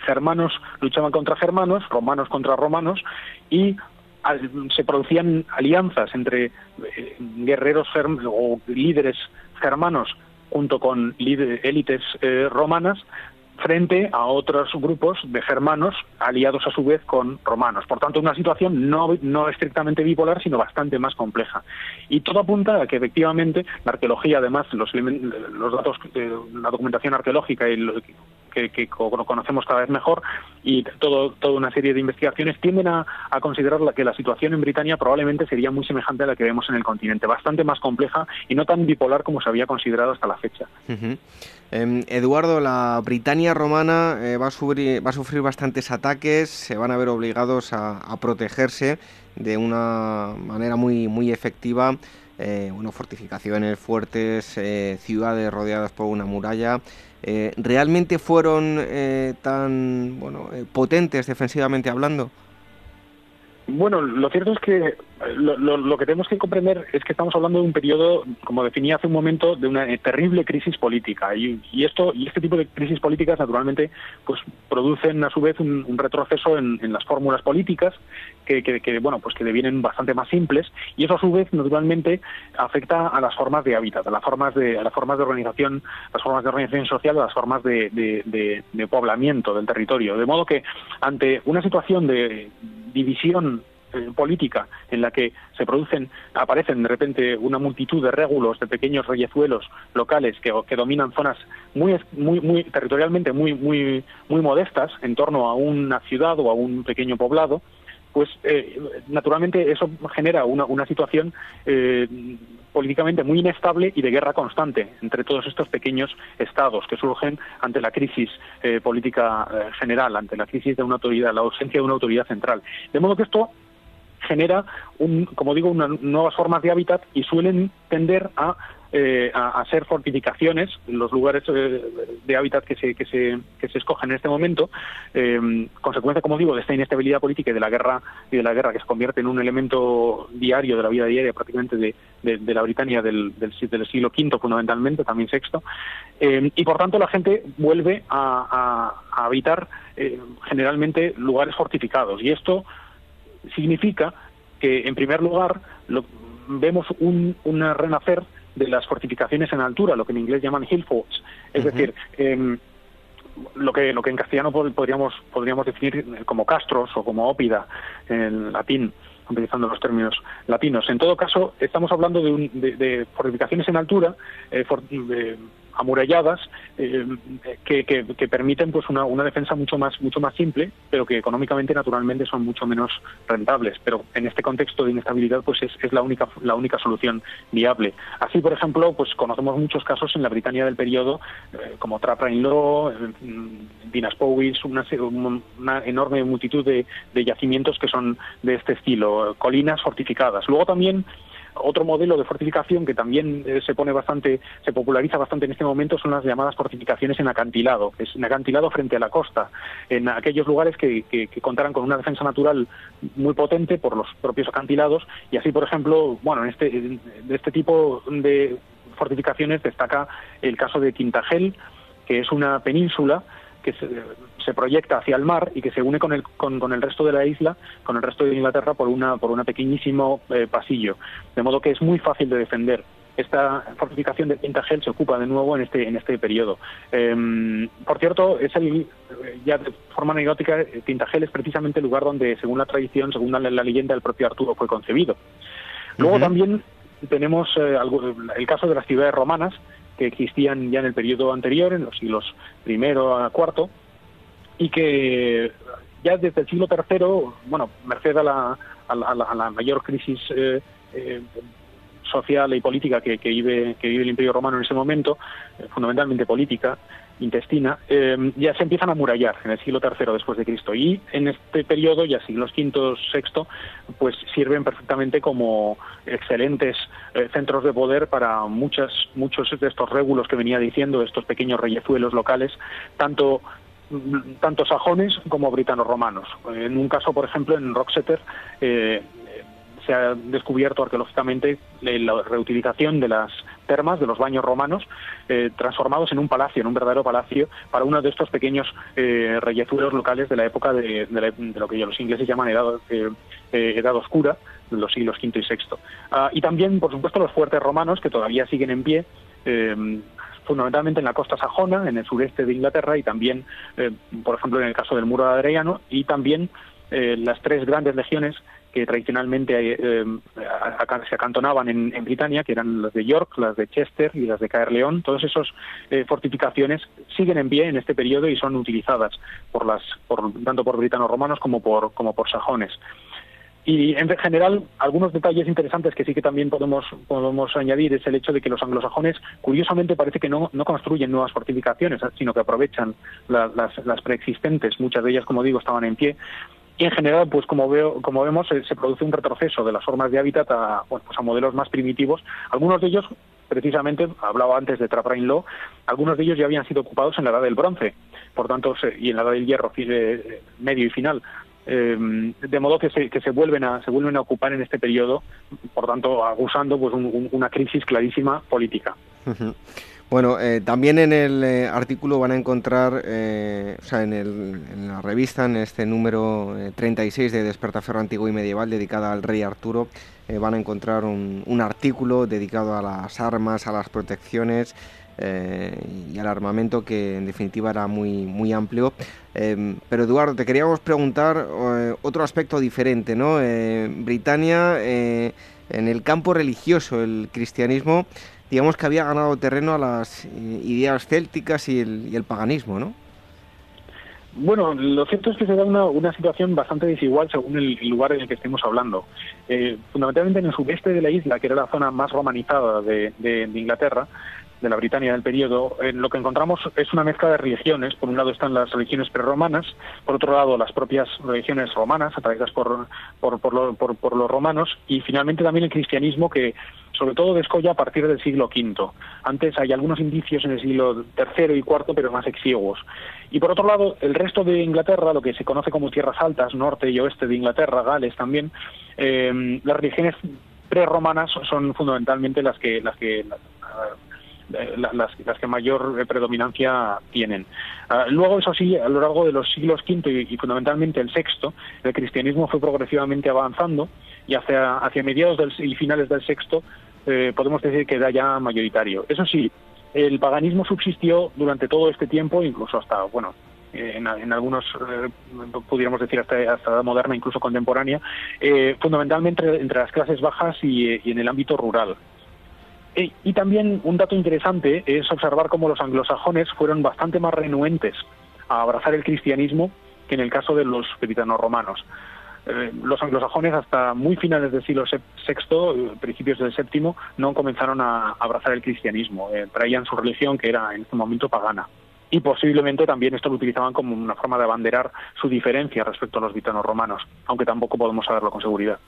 germanos luchaban contra germanos, romanos contra romanos y se producían alianzas entre guerreros o líderes germanos junto con élites eh, romanas frente a otros grupos de germanos aliados a su vez con romanos. Por tanto, una situación no, no estrictamente bipolar, sino bastante más compleja. Y todo apunta a que efectivamente la arqueología, además, los, los datos, de la documentación arqueológica y lo, que, que, conocemos cada vez mejor y todo, toda una serie de investigaciones tienden a, considerar que la situación en Britania probablemente sería muy semejante a la que vemos en el continente, bastante más compleja y no tan bipolar como se había considerado hasta la fecha. Em, Eduardo, la Britania romana eh, va, a sufrir, va a sufrir bastantes ataques, se van a ver obligados a, protegerse de una manera muy, muy efectiva. Eh, bueno, fortificaciones fuertes, eh, ciudades rodeadas por una muralla. ¿Realmente fueron tan bueno, potentes defensivamente hablando? Bueno, lo cierto es que lo, que tenemos que comprender es que estamos hablando de un periodo, como definía hace un momento, de una terrible crisis política. Y, esto y este tipo de crisis políticas, naturalmente, pues producen a su vez un, retroceso en, las fórmulas políticas que, bueno, pues que devienen bastante más simples. Y eso a su vez, naturalmente, afecta a las formas de hábitat, a las formas de, a las formas de organización, las formas de organización social, a las formas de poblamiento del territorio. De modo que ante una situación de división eh, política en la que se producen, aparecen de repente una multitud de régulos, de pequeños reyezuelos locales que, dominan zonas muy, muy, muy territorialmente muy, muy, muy modestas en torno a una ciudad o a un pequeño poblado, pues eh, naturalmente eso genera una, una situación eh, políticamente muy inestable y de guerra constante entre todos estos pequeños estados que surgen ante la crisis política general, ante la crisis de una autoridad, la ausencia de una autoridad central. De modo que esto genera, un, como digo, unas nuevas formas de hábitat y suelen tender a, eh, a, ser fortificaciones, los lugares eh, de hábitat que se, que, se, que se escogen en este momento, eh, consecuencia, como digo, de esta inestabilidad política y de la guerra y de la guerra que se convierte en un elemento diario de la vida diaria prácticamente de, de, la Britania del, del, siglo V fundamentalmente, también sexto, y por tanto la gente vuelve a, a habitar generalmente lugares fortificados. Y esto significa que, en primer lugar, vemos un, renacer de las fortificaciones en altura, lo que en inglés llaman hill forts, es decir, em, lo que lo que en castellano podríamos podríamos definir como castros o como ópida en latín utilizando los términos latinos. En todo caso, estamos hablando de, fortificaciones en altura, eh, amuralladas eh, que, que, permiten pues una, defensa mucho más mucho más simple pero que económicamente naturalmente son mucho menos rentables. Pero en este contexto de inestabilidad pues es, es la única la única solución viable. Así por ejemplo pues conocemos muchos casos en la Britania del periodo eh, como Traprain-Law Dinas Powys una, una enorme multitud de, de yacimientos que son de este estilo colinas fortificadas. Luego también otro modelo de fortificación que también eh, se pone bastante, se populariza bastante en este momento son las llamadas fortificaciones en acantilado, que es en acantilado frente a la costa, en aquellos lugares que, que, contarán con una defensa natural muy potente por los propios acantilados. Y así, por ejemplo, bueno, en este, de este tipo de fortificaciones destaca el caso de Quintagel, que es una península que se, proyecta hacia el mar y que se une con el, con, el resto de la isla, con el resto de Inglaterra, por una por un pequeñísimo eh, pasillo. De modo que es muy fácil de defender. Esta fortificación de Pintagel se ocupa de nuevo en este en este periodo. Em, por cierto, es el ya de forma anecdótica, Pintagel es precisamente el lugar donde, según la tradición, según la, leyenda, el propio Arturo fue concebido. Luego también tenemos eh, el caso de las ciudades romanas, que existían ya en el periodo anterior, en los siglos I a IV, y que ya desde el siglo III, bueno, merced a la, a la, mayor crisis eh, eh, social y política que, que, vive, que vive el Imperio Romano en ese momento, eh, fundamentalmente política, intestina, eh, ya se empiezan a murallar en el siglo III después de Cristo y en este periodo, ya siglos V, VI, pues sirven perfectamente como excelentes eh, centros de poder para muchas, muchos de estos régulos que venía diciendo, estos pequeños reyezuelos locales, tanto tanto sajones como britanos romanos. En un caso, por ejemplo, en Roxeter, eh, se ha descubierto arqueológicamente la reutilización de las termas, de los baños romanos, eh, transformados en un palacio, en un verdadero palacio, para uno de estos pequeños eh, reyezuelos locales de la época de, lo que los ingleses llaman edad, eh, eh, edad oscura, los siglos V y VI. Ah, y también, por supuesto, los fuertes romanos, que todavía siguen en pie, fundamentalmente en la costa sajona, en el sureste de Inglaterra, y también, por ejemplo, en el caso del muro de Adriano, y también las tres grandes legiones que tradicionalmente eh, se acantonaban en, en, Britania, que eran las de York, las de Chester y las de Caerleón. Todas esas eh, fortificaciones siguen en pie en este periodo y son utilizadas por las, por, tanto por britanos romanos como por, como por sajones. Y en general, algunos detalles interesantes que sí que también podemos, podemos añadir es el hecho de que los anglosajones, curiosamente, parece que no, construyen nuevas fortificaciones, sino que aprovechan las, las preexistentes. Muchas de ellas, como digo, estaban en pie y en general, pues como veo, como vemos, se, produce un retroceso de las formas de hábitat a, pues a modelos más primitivos. Algunos de ellos, precisamente, hablaba antes de Traprain Law, algunos de ellos ya habían sido ocupados en la edad del bronce, por tanto, y en la edad del hierro medio y final. de modo que se, que se vuelven a se vuelven a ocupar en este periodo, por tanto, acusando pues una crisis clarísima política. Bueno, eh, también en el eh, artículo van a encontrar, eh, o sea, en, el, en, la revista, en este número 36 de Despertaferro Antiguo y Medieval, dedicada al rey Arturo, van a encontrar un, un, artículo dedicado a las armas, a las protecciones y al armamento que en definitiva era muy, muy amplio. pero Eduardo, te queríamos preguntar otro aspecto diferente, ¿no? Britania, en el campo religioso, el cristianismo digamos que había ganado terreno a las eh, ideas célticas y el, paganismo, ¿no? Bueno, lo cierto es que se da una, situación bastante desigual según el, lugar en el que estemos hablando. Eh, fundamentalmente en el sudeste de la isla, que era la zona más romanizada de, de Inglaterra, de la Britania del periodo, en lo que encontramos es una mezcla de religiones. Por un lado están las religiones prerromanas, por otro lado las propias religiones romanas, atraídas por, por, por, los romanos, y finalmente también el cristianismo que sobre todo descolla a partir del siglo V. Antes hay algunos indicios en el siglo III y IV, pero más exiguos. Y por otro lado, el resto de Inglaterra, lo que se conoce como tierras altas, norte y oeste de Inglaterra, Gales también, eh, las religiones prerromanas son fundamentalmente las que, las que eh, las, que mayor predominancia tienen. Ah, luego, eso sí, a lo largo de los siglos V y, fundamentalmente el sexto, el cristianismo fue progresivamente avanzando y hacia, mediados del, y finales del sexto eh, podemos decir que era ya mayoritario. Eso sí, el paganismo subsistió durante todo este tiempo, incluso hasta, bueno, en, algunos, eh, pudiéramos decir hasta, hasta la moderna, incluso contemporánea, fundamentalmente entre, las clases bajas y en el ámbito rural. Y, también un dato interesante es observar cómo los anglosajones fueron bastante más renuentes a abrazar el cristianismo que en el caso de los britanos romanos. Eh, los anglosajones hasta muy finales del siglo VI, eh, principios del VII, no comenzaron a abrazar el cristianismo. Eh, traían su religión que era en ese momento pagana y posiblemente también esto lo utilizaban como una forma de abanderar su diferencia respecto a los britanos romanos, aunque tampoco podemos saberlo con seguridad.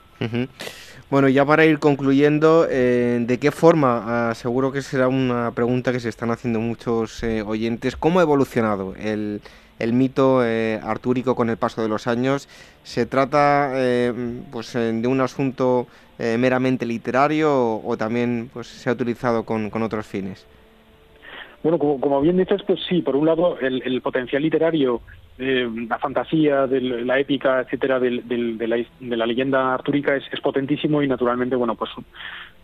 Bueno, ya para ir concluyendo, eh, ¿de qué forma? Ah, seguro que será una pregunta que se están haciendo muchos eh, oyentes. ¿Cómo ha evolucionado el, el mito eh, artúrico con el paso de los años? ¿Se trata pues, de un asunto meramente literario o, o, también pues, se ha utilizado con, con otros fines? Bueno, como, bien dices, pues sí, por un lado el, potencial literario, eh, la fantasía, de la épica, etcétera, de, la, leyenda artúrica es, es, potentísimo y naturalmente, bueno, pues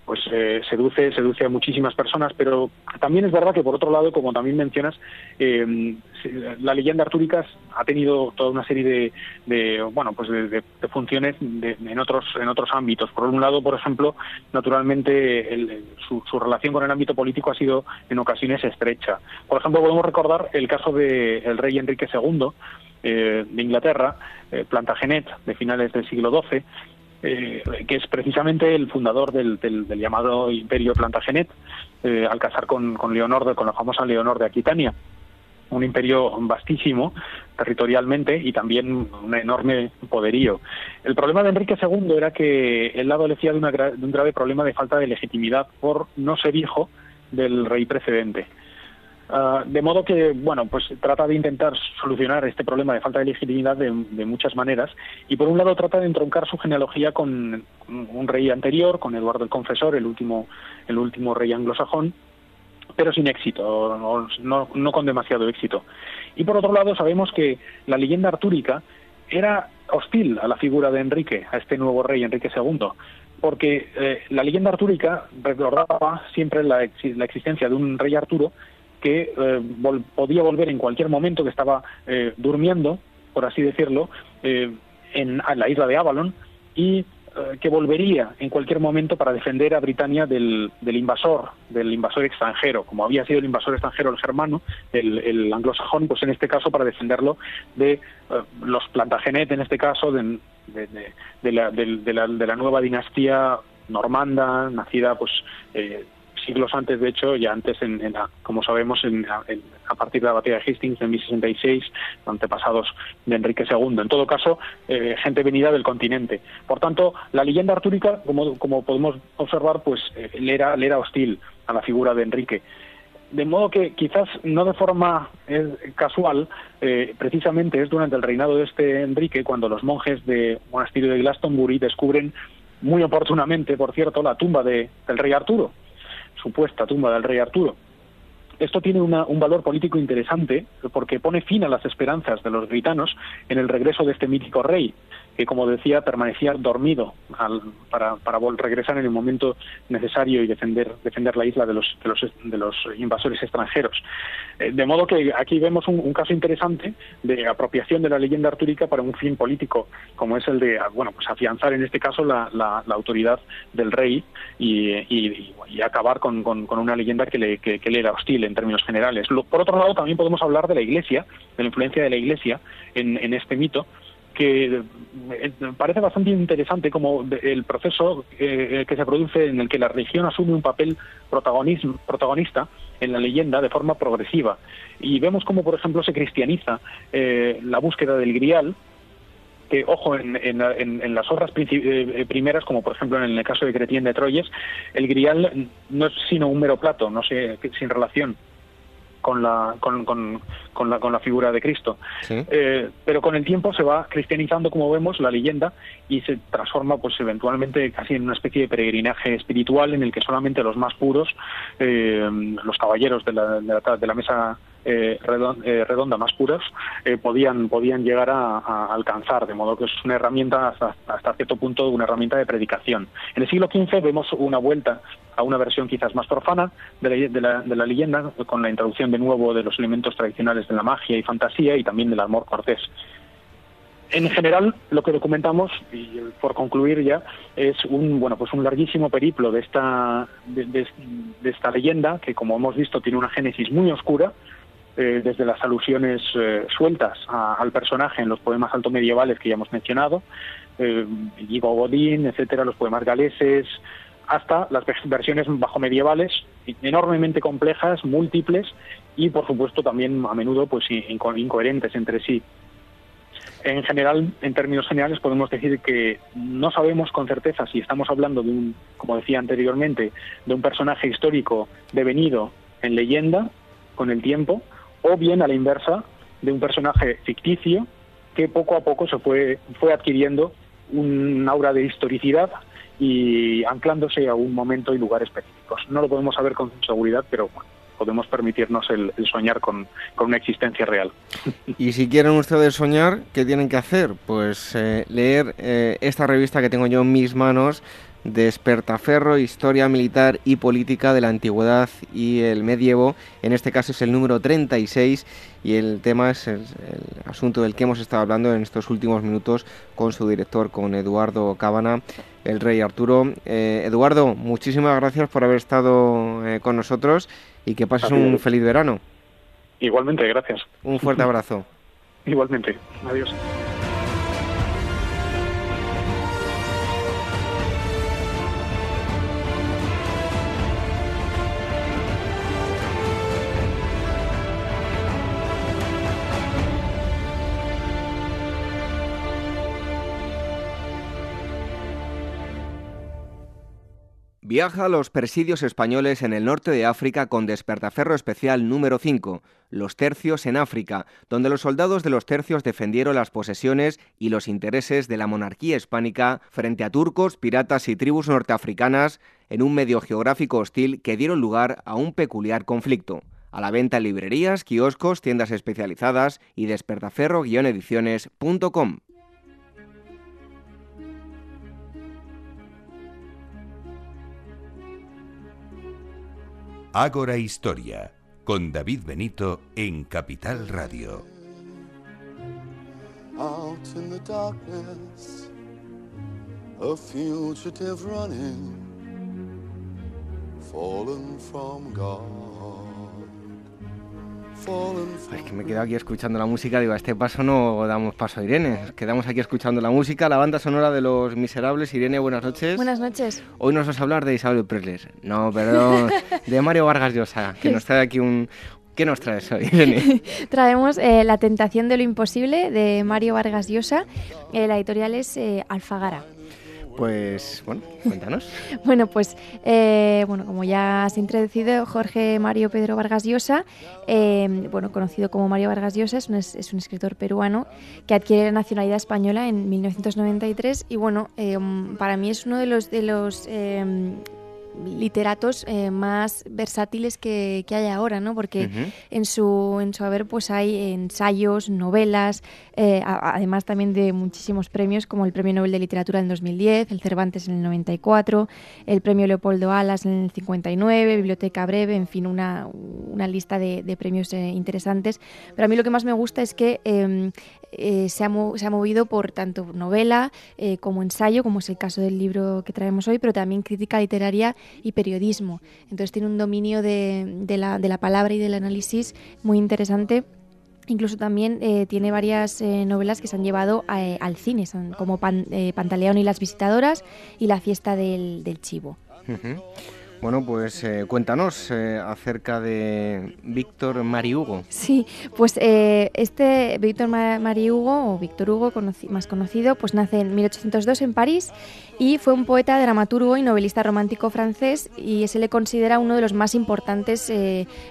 pues eh, seduce, seduce a muchísimas personas, pero también es verdad que por otro lado, como también mencionas, eh, la leyenda artúrica ha tenido toda una serie de, bueno, pues de, funciones en otros en otros ámbitos. Por un lado, por ejemplo, naturalmente su, relación con el ámbito político ha sido en ocasiones estrecha. Por ejemplo, podemos recordar el caso del rey Enrique II eh, de Inglaterra, Plantagenet, de finales del siglo XII, eh, que es precisamente el fundador del, llamado Imperio Plantagenet, eh, al casar con, con Leonor, con la famosa Leonor de Aquitania. Un imperio vastísimo territorialmente y también un enorme poderío. El problema de Enrique II era que él adolecía de, de un grave problema de falta de legitimidad por no ser hijo del rey precedente. Ah, de modo que, bueno, pues trata de intentar solucionar este problema de falta de legitimidad de, muchas maneras y por un lado trata de entroncar su genealogía con un rey anterior, con Eduardo el Confesor, el último, el último rey anglosajón, pero sin éxito, no, no, con demasiado éxito. Y por otro lado sabemos que la leyenda artúrica era hostil a la figura de Enrique, a este nuevo rey Enrique II, porque eh, la leyenda artúrica recordaba siempre la existencia de un rey Arturo que eh, podía volver en cualquier momento, que estaba eh, durmiendo, por así decirlo, eh, en, la isla de Avalon y que volvería en cualquier momento para defender a Britania del, invasor, del invasor extranjero, como había sido el invasor extranjero el germano, el, anglosajón, pues en este caso para defenderlo de los Plantagenet, en este caso, de, de, la, de, la, nueva dinastía normanda, nacida pues siglos antes, de hecho, ya antes, en, como sabemos, a partir de la batalla de Hastings en 1066, antepasados de Enrique II. En todo caso, eh, gente venida del continente. Por tanto, la leyenda artúrica, como, podemos observar, pues eh, le, era, le era hostil a la figura de Enrique. De modo que quizás no de forma eh, casual, eh, precisamente es durante el reinado de este Enrique cuando los monjes de monasterio de Glastonbury descubren muy oportunamente, por cierto, la tumba de, del rey Arturo, supuesta tumba del rey Arturo. Esto tiene un valor político interesante porque pone fin a las esperanzas de los britanos en el regreso de este mítico rey, que como decía permanecía dormido para, para regresar en el momento necesario y defender defender la isla de los de los, de los invasores extranjeros. Eh, de modo que aquí vemos un, caso interesante de apropiación de la leyenda artúrica para un fin político como es el de bueno pues afianzar en este caso la, la, autoridad del rey y, y, acabar con, con, una leyenda que le, que, le era hostil en términos generales. Por otro lado también podemos hablar de la iglesia de la influencia de la iglesia en, en este mito que eh, parece bastante interesante como el proceso eh, que se produce en el que la religión asume un papel protagonista en la leyenda de forma progresiva. Y vemos como, por ejemplo, se cristianiza eh, la búsqueda del grial, que, ojo, en, las obras primeras, como por ejemplo en el caso de Cretien de Troyes, el grial no es sino un mero plato, no sé, sin relación con la, con, con, la, con la figura de Cristo. Eh, pero con el tiempo se va cristianizando, como vemos, la leyenda y se transforma pues eventualmente casi en una especie de peregrinaje espiritual en el que solamente los más puros, eh, los caballeros de la, de la, mesa eh, redonda más puros podían podían llegar a, alcanzar de modo que es una herramienta hasta, hasta, cierto punto una herramienta de predicación en el siglo XV vemos una vuelta a una versión quizás más profana de la, de la, leyenda, con la introducción de nuevo de los elementos tradicionales de la magia y fantasía y también del amor cortés. En general, lo que documentamos, y por concluir ya, es un bueno pues un larguísimo periplo de esta de, esta leyenda que, como hemos visto, tiene una génesis muy oscura, eh, desde las alusiones eh, sueltas al personaje en los poemas alto medievales que ya hemos mencionado, eh, Godín, etcétera, los poemas galeses, hasta las versiones bajo medievales, enormemente complejas, múltiples y, por supuesto, también a menudo pues incoherentes entre sí. En general, en términos generales, podemos decir que no sabemos con certeza si estamos hablando de un, como decía anteriormente, de un personaje histórico devenido en leyenda con el tiempo, o bien a la inversa, de un personaje ficticio que poco a poco se fue, fue adquiriendo un aura de historicidad y anclándose a un momento y lugar específicos. No lo podemos saber con seguridad, pero podemos permitirnos el, soñar con, una existencia real. Y si quieren ustedes soñar, ¿qué tienen que hacer? Pues eh, leer eh, esta revista que tengo yo en mis manos, Despertaferro, Historia Militar y Política de la Antigüedad y el Medievo. En este caso es el número 36 y el tema es el, asunto del que hemos estado hablando en estos últimos minutos con su director, con Eduardo Cábana, el rey Arturo. Eh, Eduardo, muchísimas gracias por haber estado eh, con nosotros y que pases un feliz verano. Igualmente, gracias. Un fuerte abrazo. Igualmente, adiós. Viaja a los presidios españoles en el norte de África con despertaferro especial número 5, Los Tercios en África, donde los soldados de los tercios defendieron las posesiones y los intereses de la monarquía hispánica frente a turcos, piratas y tribus norteafricanas en un medio geográfico hostil que dieron lugar a un peculiar conflicto. A la venta en librerías, kioscos, tiendas especializadas y despertaferro-ediciones.com. Ágora Historia, con David Benito en Capital Radio. Out in the darkness, a fugitive running, fallen from God. Es que me quedo aquí escuchando la música, digo, a este paso no damos paso a Irene. quedamos aquí escuchando la música, la banda sonora de Los Miserables. Irene, buenas noches. Buenas noches. Hoy nos vas a hablar de Isabel Presley. No, perdón, de Mario Vargas Llosa, que nos trae aquí un, ¿Qué nos traes hoy, Irene? Traemos eh, La tentación de lo imposible de Mario Vargas Llosa. Eh, la editorial es eh, Alfagara. Pues bueno, cuéntanos. bueno, pues eh, bueno, como ya has introducido, Jorge Mario Pedro Vargas Llosa, eh, bueno, conocido como Mario Vargas Llosa, es un, es un, escritor peruano que adquiere la nacionalidad española en 1993 y bueno, eh, para mí es uno de los de los literatos eh, más versátiles que, que, hay ahora, ¿no? Porque en, su, en su haber pues hay ensayos, novelas, eh, además también de muchísimos premios como el Premio Nobel de Literatura en 2010, el Cervantes en el 94, el Premio Leopoldo Alas en el 59, Biblioteca Breve, en fin, una, una lista de, de premios eh, interesantes. Pero a mí lo que más me gusta es que em, se ha, se, ha movido por tanto novela como ensayo, como es el caso del libro que traemos hoy, pero también crítica literaria y periodismo. Entonces tiene un dominio de, la, de la, palabra y del análisis muy interesante. Incluso también eh, tiene varias eh, novelas que se han llevado eh, al cine, son como Pantaleón y las visitadoras y La fiesta del, Chivo. Bueno, pues eh, cuéntanos eh, acerca de Víctor Hugo. Sí, pues eh, este Víctor Hugo, o Víctor Hugo más conocido, pues nace en 1802 en París y fue un poeta, dramaturgo y novelista romántico francés y se le considera uno de los más importantes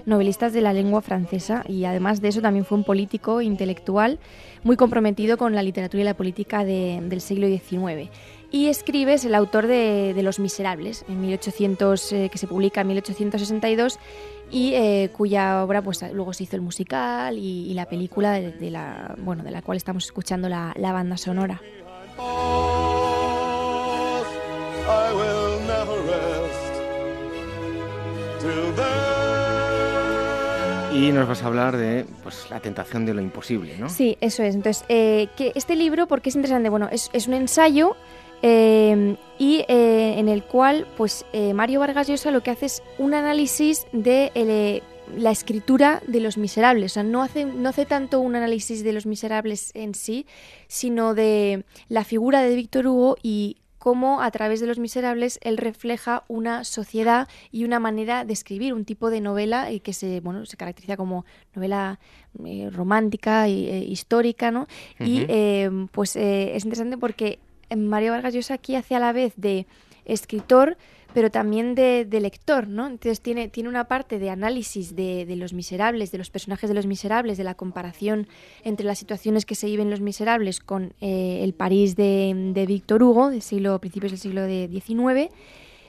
novelistas de la lengua francesa y además de eso también fue un político intelectual muy comprometido con la literatura y la política del siglo XIX y escribe, es el autor de, Los Miserables, en 1800, eh, que se publica en 1862 y eh, cuya obra pues luego se hizo el musical y, la película de, la, bueno, de la cual estamos escuchando la, banda sonora. Y nos vas a hablar de pues, la tentación de lo imposible, ¿no? Sí, eso es. Entonces, eh, que este libro, ¿por qué es interesante? Bueno, es, es un ensayo Em, y eh, en el cual pues eh, Mario Vargas Llosa lo que hace es un análisis de eh, la escritura de Los Miserables. O sea, no hace, no hace tanto un análisis de Los Miserables en sí, sino de la figura de Víctor Hugo y cómo a través de Los Miserables él refleja una sociedad y una manera de escribir, un tipo de novela que se, bueno, se caracteriza como novela romántica e histórica, ¿no? Y pues es interesante porque Mario Vargas Llosa aquí hace a la vez de escritor, pero también de, lector, ¿no? Entonces tiene, tiene una parte de análisis de, Los Miserables, de los personajes de Los Miserables, de la comparación entre las situaciones que se viven en Los Miserables con eh, el París de, Víctor Hugo, del siglo, principios del siglo XIX,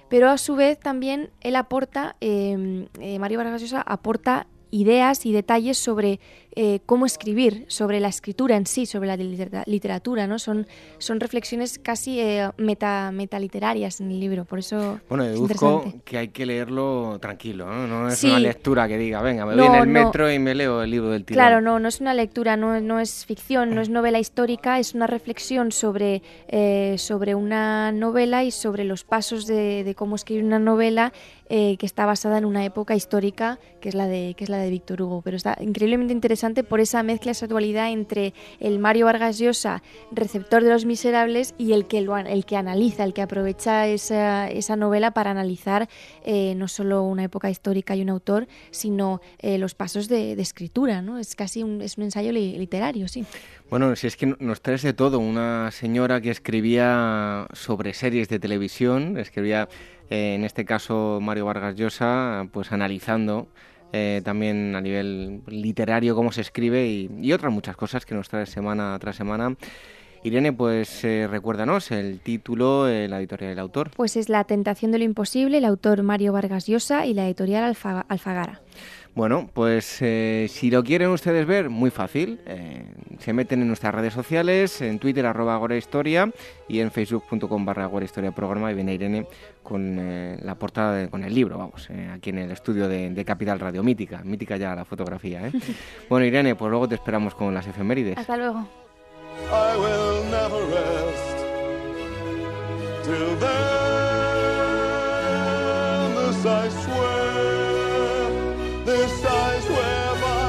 pero a su vez también él aporta, eh, eh, Mario Vargas Llosa aporta ideas y detalles sobre eh, cómo escribir, sobre la escritura en sí, sobre la literatura, ¿no? Son, son reflexiones casi eh, meta, metaliterarias en el libro, por eso Bueno, deduzco que hay que leerlo tranquilo, ¿no? No es una lectura que diga, venga, me voy en el metro y me leo el libro del tirón. Claro, no, no es una lectura, no, no es ficción, no es novela histórica, es una reflexión sobre, eh, sobre una novela y sobre los pasos de, de cómo escribir una novela que está basada en una época histórica que es la de que es la de Víctor Hugo, pero está increíblemente interesante por esa mezcla, esa dualidad entre el Mario Vargas Llosa, receptor de Los Miserables, y el que, lo, el que analiza, el que aprovecha esa, esa novela para analizar eh, no solo una época histórica y un autor, sino eh, los pasos de, escritura. ¿no? Es casi un, es un ensayo literario, sí. Bueno, si es que nos traes de todo. Una señora que escribía sobre series de televisión, escribía, eh, en este caso Mario Vargas Llosa, pues analizando eh, también a nivel literario, cómo se escribe y, otras muchas cosas que nos trae semana tras semana. Irene, pues eh, recuérdanos el título, eh, la editorial del autor. Pues es La tentación de lo imposible, el autor Mario Vargas Llosa y la editorial Alfagara. Bueno, pues si lo quieren ustedes ver, muy fácil se meten en nuestras redes sociales, en Twitter arroba Agora y en facebook.com barra Agora Programa y viene Irene con eh, la portada, con el libro, vamos, eh, aquí en el estudio de, Capital Radio, mítica, mítica ya la fotografía. ¿eh? bueno Irene, pues luego te esperamos con las efemérides. Hasta luego. I will never rest till then. This I swear, this I swear by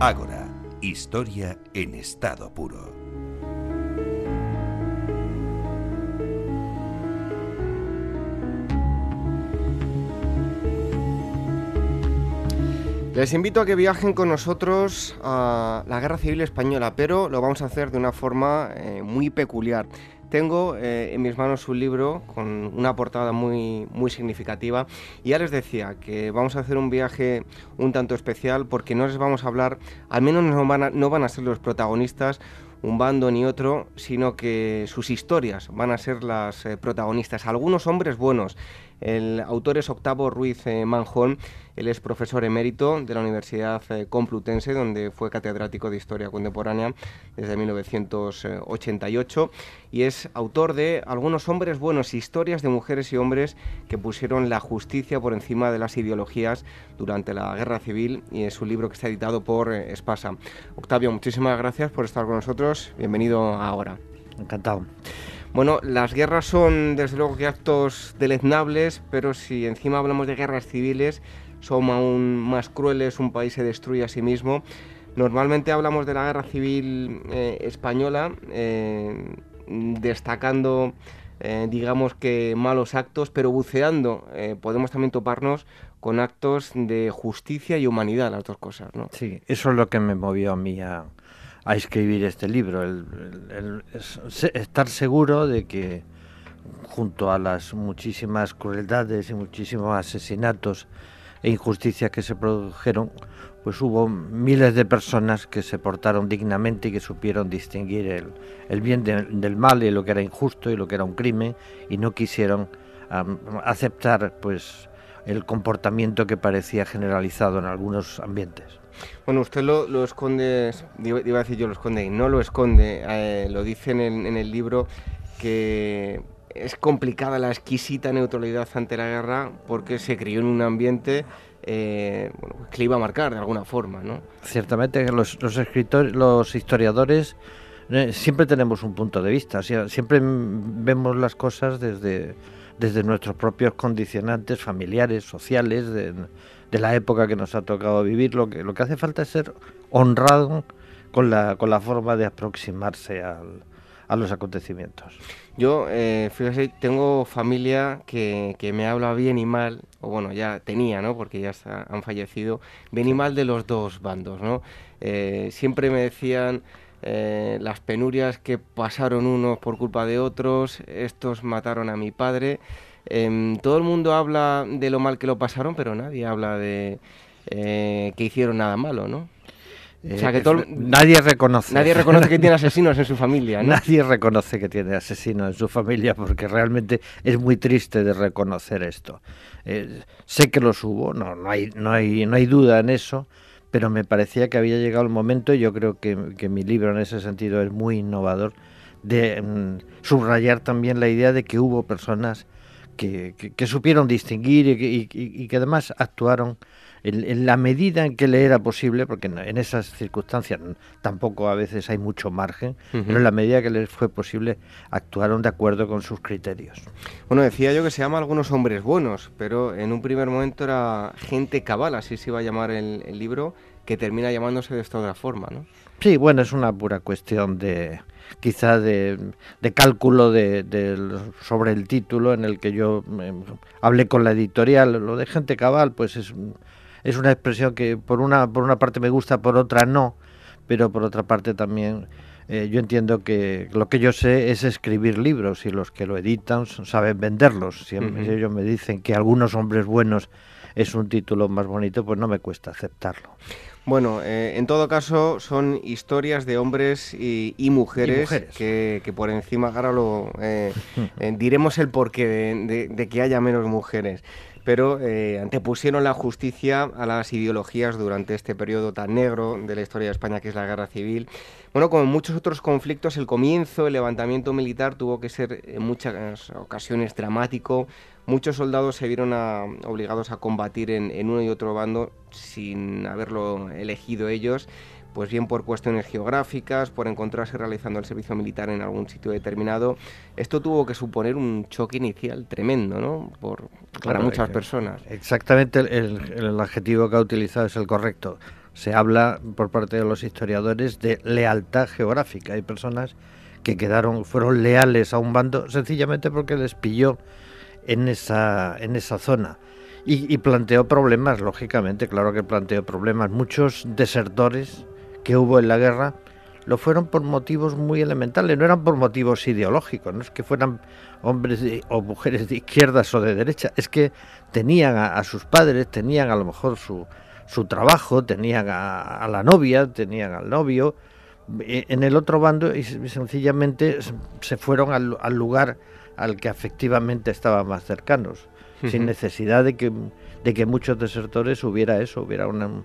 Ágora, historia en estado puro. Les invito a que viajen con nosotros a la Guerra Civil Española, pero lo vamos a hacer de una forma eh, muy peculiar. Tengo eh, en mis manos un libro con una portada muy, muy significativa y ya les decía que vamos a hacer un viaje un tanto especial porque no les vamos a hablar, al menos no van a, no van a ser los protagonistas un bando ni otro, sino que sus historias van a ser las eh, protagonistas. Algunos hombres buenos. El autor es Octavo Ruiz eh, Manjón él es profesor emérito de la Universidad eh, Complutense, donde fue catedrático de Historia Contemporánea desde 1988 y es autor de Algunos hombres buenos, historias de mujeres y hombres que pusieron la justicia por encima de las ideologías durante la Guerra Civil y es un libro que está editado por eh, Espasa. Octavio, muchísimas gracias por estar con nosotros. Bienvenido ahora. Encantado. Bueno, las guerras son desde luego que actos deleznables, pero si encima hablamos de guerras civiles, son aún más crueles, un país se destruye a sí mismo. Normalmente hablamos de la guerra civil eh, española, eh, destacando, eh, digamos que malos actos, pero buceando podemos también toparnos con actos de justicia y humanidad, las dos cosas. ¿no? Sí, eso es lo que me movió a mí a, escribir este libro, el, estar seguro de que junto a las muchísimas crueldades y muchísimos asesinatos e injusticias que se produjeron, pues hubo miles de personas que se portaron dignamente y que supieron distinguir el, bien del mal y lo que era injusto y lo que era un crimen y no quisieron aceptar pues el comportamiento que parecía generalizado en algunos ambientes. Bueno, usted lo, esconde, iba a decir yo lo esconde, y no lo esconde, eh, lo dice en el libro que es complicada la exquisita neutralidad ante la guerra porque se crió en un ambiente eh, que le iba a marcar de alguna forma, ¿no? Ciertamente los, escritores, los historiadores eh, siempre tenemos un punto de vista, siempre vemos las cosas desde, desde nuestros propios condicionantes familiares, sociales, de, la época que nos ha tocado vivir. Lo que, lo que hace falta es ser honrado con la, con la forma de aproximarse al, a los acontecimientos. Yo, eh, fíjese, tengo familia que, que, me habla bien y mal, o bueno, ya tenía, ¿no? Porque ya han fallecido, bien y mal de los dos bandos, ¿no? Eh, siempre me decían eh, las penurias que pasaron unos por culpa de otros, estos mataron a mi padre. Em, todo el mundo habla de lo mal que lo pasaron, pero nadie habla de que hicieron nada malo, ¿no? que nadie reconoce. Nadie reconoce que tiene asesinos en su familia. Nadie reconoce que tiene asesinos en su familia porque realmente es muy triste de reconocer esto. Eh, sé que los hubo, no, no, hay, no, hay, no hay duda en eso, pero me parecía que había llegado el momento, y yo creo que, mi libro en ese sentido es muy innovador, de mm, subrayar también la idea de que hubo personas que, que, supieron distinguir y, y que además actuaron en, la medida en que le era posible, porque en, esas circunstancias tampoco a veces hay mucho margen, pero en la medida que les fue posible actuaron de acuerdo con sus criterios. Bueno, decía yo que se llama algunos hombres buenos, pero en un primer momento era gente cabal, así se iba a llamar el, libro, que termina llamándose de esta otra forma, ¿no? Sí, bueno, es una pura cuestión de quizá de, cálculo de, sobre el título en el que yo eh, hablé con la editorial. Lo de gente cabal, pues es es una expresión que por una, por una parte me gusta, por otra no, pero por otra parte también eh, yo entiendo que lo que yo sé es escribir libros y los que lo editan saben venderlos. Si ellos me dicen que algunos hombres buenos es un título más bonito, pues no me cuesta aceptarlo. Bueno, eh, en todo caso son historias de hombres y, mujeres, Que, por encima, ahora lo eh, eh, diremos el porqué de, que haya menos mujeres pero antepusieron la justicia a las ideologías durante este periodo tan negro de la historia de España que es la guerra civil. Bueno, como en muchos otros conflictos, el comienzo, el levantamiento militar tuvo que ser en muchas ocasiones dramático, Muchos soldados se vieron obligados a combatir en, uno y otro bando sin haberlo elegido ellos, pues bien por cuestiones geográficas, por encontrarse realizando el servicio militar en algún sitio determinado. Esto tuvo que suponer un choque inicial tremendo, ¿no? Por, para muchas personas. Exactamente el, adjetivo que ha utilizado es el correcto. Se habla por parte de los historiadores de lealtad geográfica. Hay personas que quedaron, fueron leales a un bando sencillamente porque les pilló en esa, en esa zona. Y, planteó problemas, lógicamente, claro que planteó problemas. Muchos desertores que hubo en la guerra lo fueron por motivos muy elementales, no eran por motivos ideológicos, no es que fueran hombres o mujeres de izquierdas o de derecha, es que tenían a, sus padres, tenían a lo mejor su, su trabajo, tenían a, la novia, tenían al novio e, en el otro bando y sencillamente se fueron al lugar al que efectivamente estaban más cercanos, sin necesidad de que, de que muchos desertores hubiera eso, hubiera una,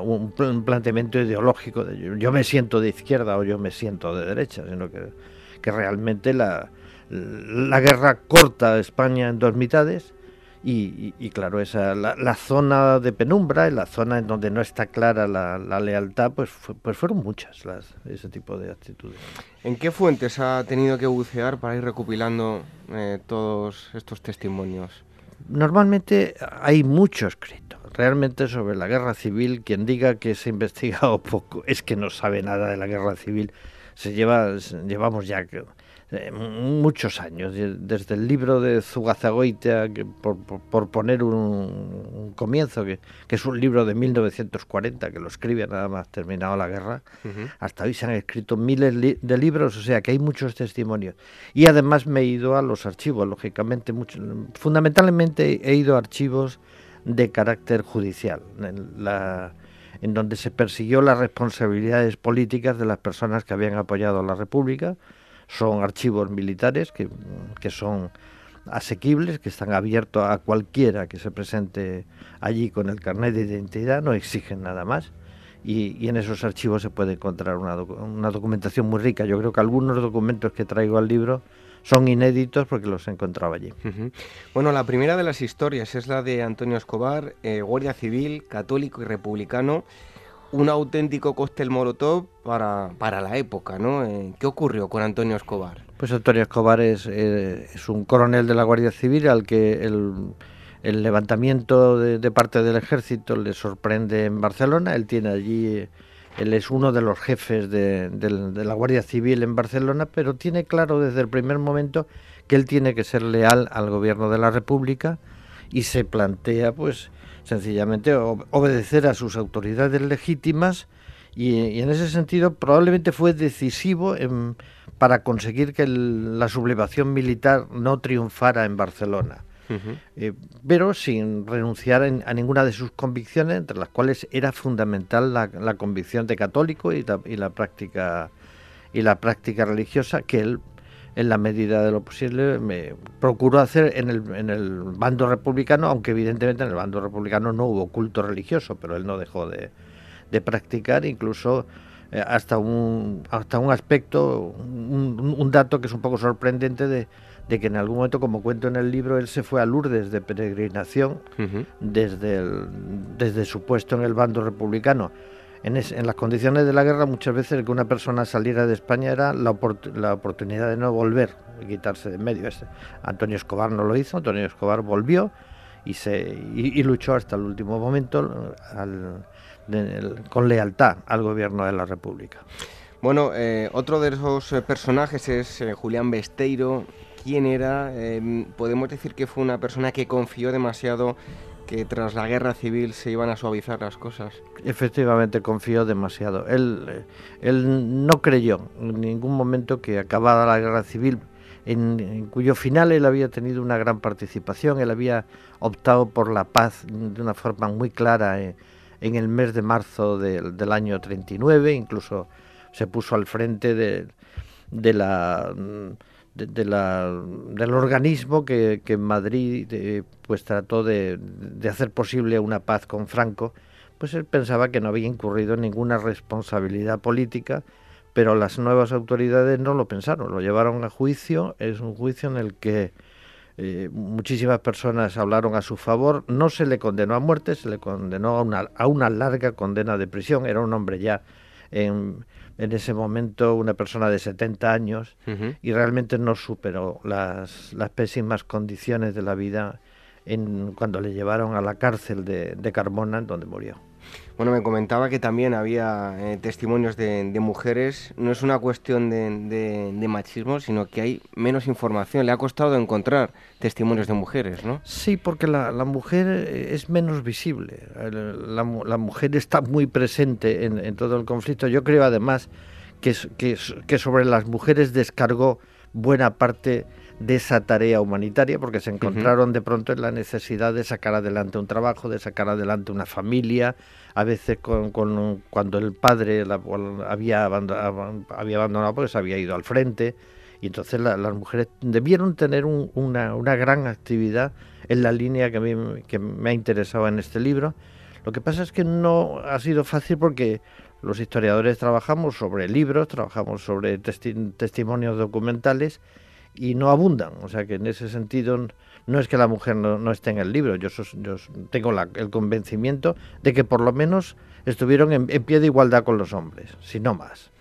un, planteamiento ideológico de yo, me siento de izquierda o yo me siento de derecha, sino que, que realmente la, la guerra corta a España en dos mitades y, claro, esa, la, zona de penumbra, la zona en donde no está clara la, lealtad, pues, pues fueron muchas las, ese tipo de actitudes. ¿En qué fuentes ha tenido que bucear para ir recopilando eh, todos estos testimonios? Normalmente hay mucho escrito. Realmente sobre la guerra civil, quien diga que se ha investigado poco es que no sabe nada de la guerra civil. Se lleva, llevamos ya eh, muchos años, desde el libro de Zugazagoitia, que por, poner un, comienzo, que, es un libro de 1940, que lo escribe nada más terminado la guerra, hasta hoy se han escrito miles de libros, o sea que hay muchos testimonios. Y además me he ido a los archivos, lógicamente, mucho, fundamentalmente he ido a archivos de carácter judicial, en, la, en donde se persiguió las responsabilidades políticas de las personas que habían apoyado a la República, son archivos militares que, son asequibles, que están abiertos a cualquiera que se presente allí con el carnet de identidad, no exigen nada más. Y, en esos archivos se puede encontrar una, una, documentación muy rica. Yo creo que algunos documentos que traigo al libro son inéditos porque los he encontrado allí. Bueno, la primera de las historias es la de Antonio Escobar, eh, guardia civil, católico y republicano un auténtico cóctel molotov para, para la época, ¿no? Eh, ¿Qué ocurrió con Antonio Escobar? Pues Antonio Escobar es, eh, es un coronel de la Guardia Civil al que el, el levantamiento de, parte del ejército le sorprende en Barcelona. Él tiene allí, él es uno de los jefes de, de la Guardia Civil en Barcelona, pero tiene claro desde el primer momento que él tiene que ser leal al gobierno de la República y se plantea pues sencillamente obedecer a sus autoridades legítimas y, en ese sentido probablemente fue decisivo para conseguir que la sublevación militar no triunfara en Barcelona. Eh, pero sin renunciar a ninguna de sus convicciones, entre las cuales era fundamental la, convicción de católico y la, práctica y la práctica religiosa que él en la medida de lo posible, me procuró hacer en el, en el bando republicano, aunque evidentemente en el bando republicano no hubo culto religioso, pero él no dejó de, practicar, incluso eh, hasta, un, hasta un aspecto, un, dato que es un poco sorprendente de, que en algún momento, como cuento en el libro, él se fue a Lourdes de peregrinación desde, desde su puesto en el bando republicano en, las condiciones de la guerra muchas veces que una persona saliera de España era la, oportunidad de no volver, y quitarse de medio. Este. Antonio Escobar no lo hizo, Antonio Escobar volvió y, se, luchó hasta el último momento con lealtad al gobierno de la República. Bueno, eh, otro de esos eh, personajes es eh, Julián Besteiro. ¿Quién era? podemos decir que fue una persona que confió demasiado que tras la guerra civil se iban a suavizar las cosas. Efectivamente, confió demasiado. Él, él no creyó en ningún momento que acabada la guerra civil, en, cuyo final él había tenido una gran participación, él había optado por la paz de una forma muy clara en, en el mes de marzo del año 39, incluso se puso al frente de la de, la, del organismo que, en Madrid eh, pues trató de, de, hacer posible una paz con Franco, pues él pensaba que no había incurrido en ninguna responsabilidad política, pero las nuevas autoridades no lo pensaron, lo llevaron a juicio, es un juicio en el que eh, muchísimas personas hablaron a su favor, no se le condenó a muerte, se le condenó a una, a una larga condena de prisión, era un hombre ya en en ese momento una persona de 70 años y realmente no superó las, las pésimas condiciones de la vida en, cuando le llevaron a la cárcel de, de Carmona, donde murió. Bueno, me comentaba que también había eh, testimonios de, mujeres. No es una cuestión de, machismo, sino que hay menos información. Le ha costado encontrar testimonios de mujeres, ¿no? Sí, porque la, mujer eh, es menos visible. La, mujer está muy presente en, todo el conflicto. Yo creo además que, que, que sobre las mujeres descargó buena parte de esa tarea humanitaria porque se encontraron de pronto en la necesidad de sacar adelante un trabajo, de sacar adelante una familia, a veces con, cuando el padre había, abandonado, había porque se había ido al frente y entonces las mujeres debieron tener una, una, gran actividad en la línea que, a mí, que me ha interesado en este libro. Lo que pasa es que no ha sido fácil porque los historiadores trabajamos sobre libros, trabajamos sobre testimonios documentales y no abundan. O sea que en ese sentido no es que la mujer no, esté en el libro, yo, yo tengo el convencimiento de que por lo menos estuvieron en, pie de igualdad con los hombres, si no más.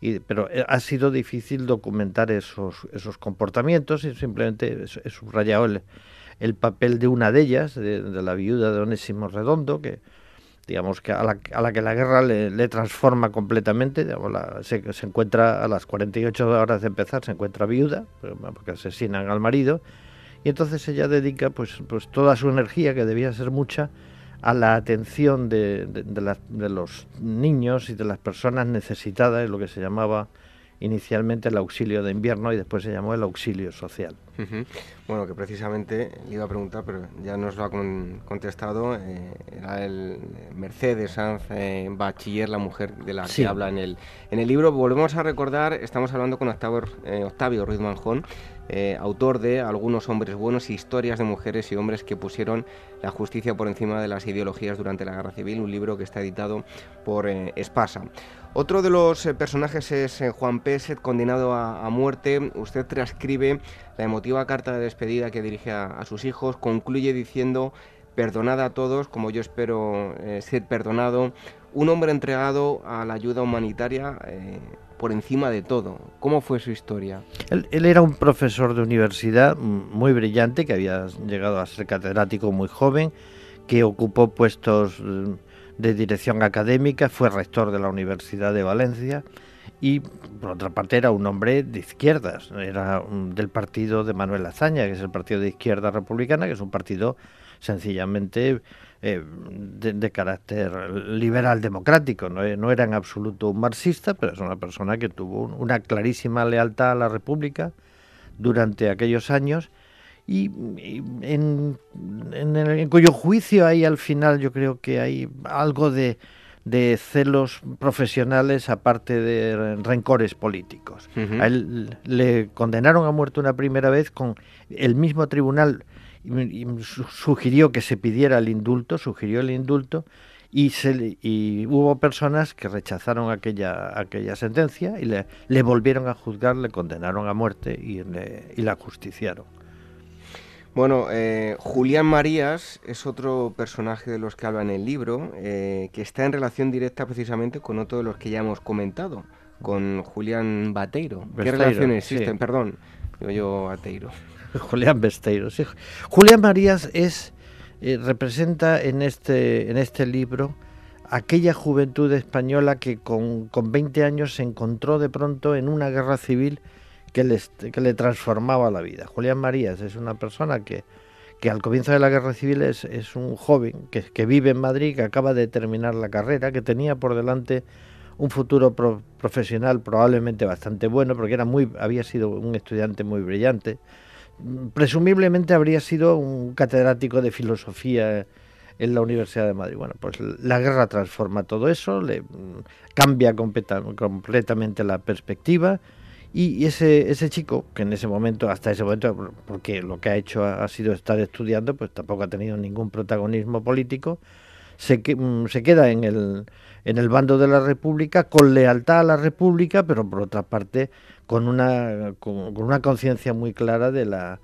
y, pero eh, ha sido difícil documentar esos, esos comportamientos y simplemente he, subrayado el, el, papel de una de ellas, de, la viuda de Onésimo Redondo, que digamos que a la, a la que la guerra le, transforma completamente, se, se, encuentra a las 48 horas de empezar, se encuentra viuda, porque asesinan al marido, y entonces ella dedica pues, pues toda su energía, que debía ser mucha, a la atención de, de, de los niños y de las personas necesitadas, lo que se llamaba inicialmente el auxilio de invierno y después se llamó el auxilio social. Bueno, que precisamente le iba a preguntar, pero ya nos lo ha contestado, eh, era el Mercedes Sanz eh, Bachiller, la mujer de la que habla en el, en el libro. Volvemos a recordar, estamos hablando con Octavio, eh, Octavio Ruiz Manjón, eh, autor de Algunos hombres buenos, historias de mujeres y hombres que pusieron la justicia por encima de las ideologías durante la guerra civil, un libro que está editado por Espasa. Otro de los eh, personajes es eh, Juan Peset, condenado a, muerte. Usted transcribe la emotiva carta de despedida que dirige a, sus hijos. Concluye diciendo, perdonad a todos, como yo espero eh, ser perdonado. Un hombre entregado a la ayuda humanitaria por encima de todo. ¿Cómo fue su historia? Él, era un profesor de universidad muy brillante, que había llegado a ser catedrático muy joven, que ocupó puestos de dirección académica, fue rector de la Universidad de Valencia y por otra parte era un hombre de izquierdas, era del partido de Manuel Azaña, que es el partido de izquierda republicana, que es un partido sencillamente eh, de, carácter liberal democrático, no, no, era en absoluto un marxista, pero es una persona que tuvo una clarísima lealtad a la República durante aquellos años. Y, en, en, cuyo juicio hay al final yo creo que hay algo de, de celos profesionales aparte de rencores políticos. A él le condenaron a muerte una primera vez con el mismo tribunal y, sugirió que se pidiera el indulto, sugirió el indulto y, se, y hubo personas que rechazaron aquella, aquella sentencia y le, le volvieron a juzgar, le condenaron a muerte y, y la justiciaron. Bueno, eh, Julián Marías es otro personaje de los que habla en el libro, eh, que está en relación directa precisamente con otro de los que ya hemos comentado, con Julián Bateiro. ¿Qué relaciones existen? Perdón, digo yo Bateiro. Julián Besteiro, sí. Julián Marías es, eh, representa en este, en este libro aquella juventud española que con, con 20 años se encontró de pronto en una guerra civil que, le transformaba la vida. Julián Marías es una persona que, que al comienzo de la guerra civil es, es un joven que, que, vive en Madrid, que acaba de terminar la carrera, que tenía por delante un futuro profesional probablemente bastante bueno, porque era muy, había sido un estudiante muy brillante. Presumiblemente habría sido un catedrático de filosofía en la Universidad de Madrid. Bueno, pues la guerra transforma todo eso, le cambia completamente la perspectiva y, ese, chico, que en ese momento, hasta ese momento, porque lo que ha hecho ha, sido estar estudiando, pues tampoco ha tenido ningún protagonismo político, se, mm, se queda en el, en el bando de la República con lealtad a la República, pero por otra parte con una, con, una conciencia muy clara de, la,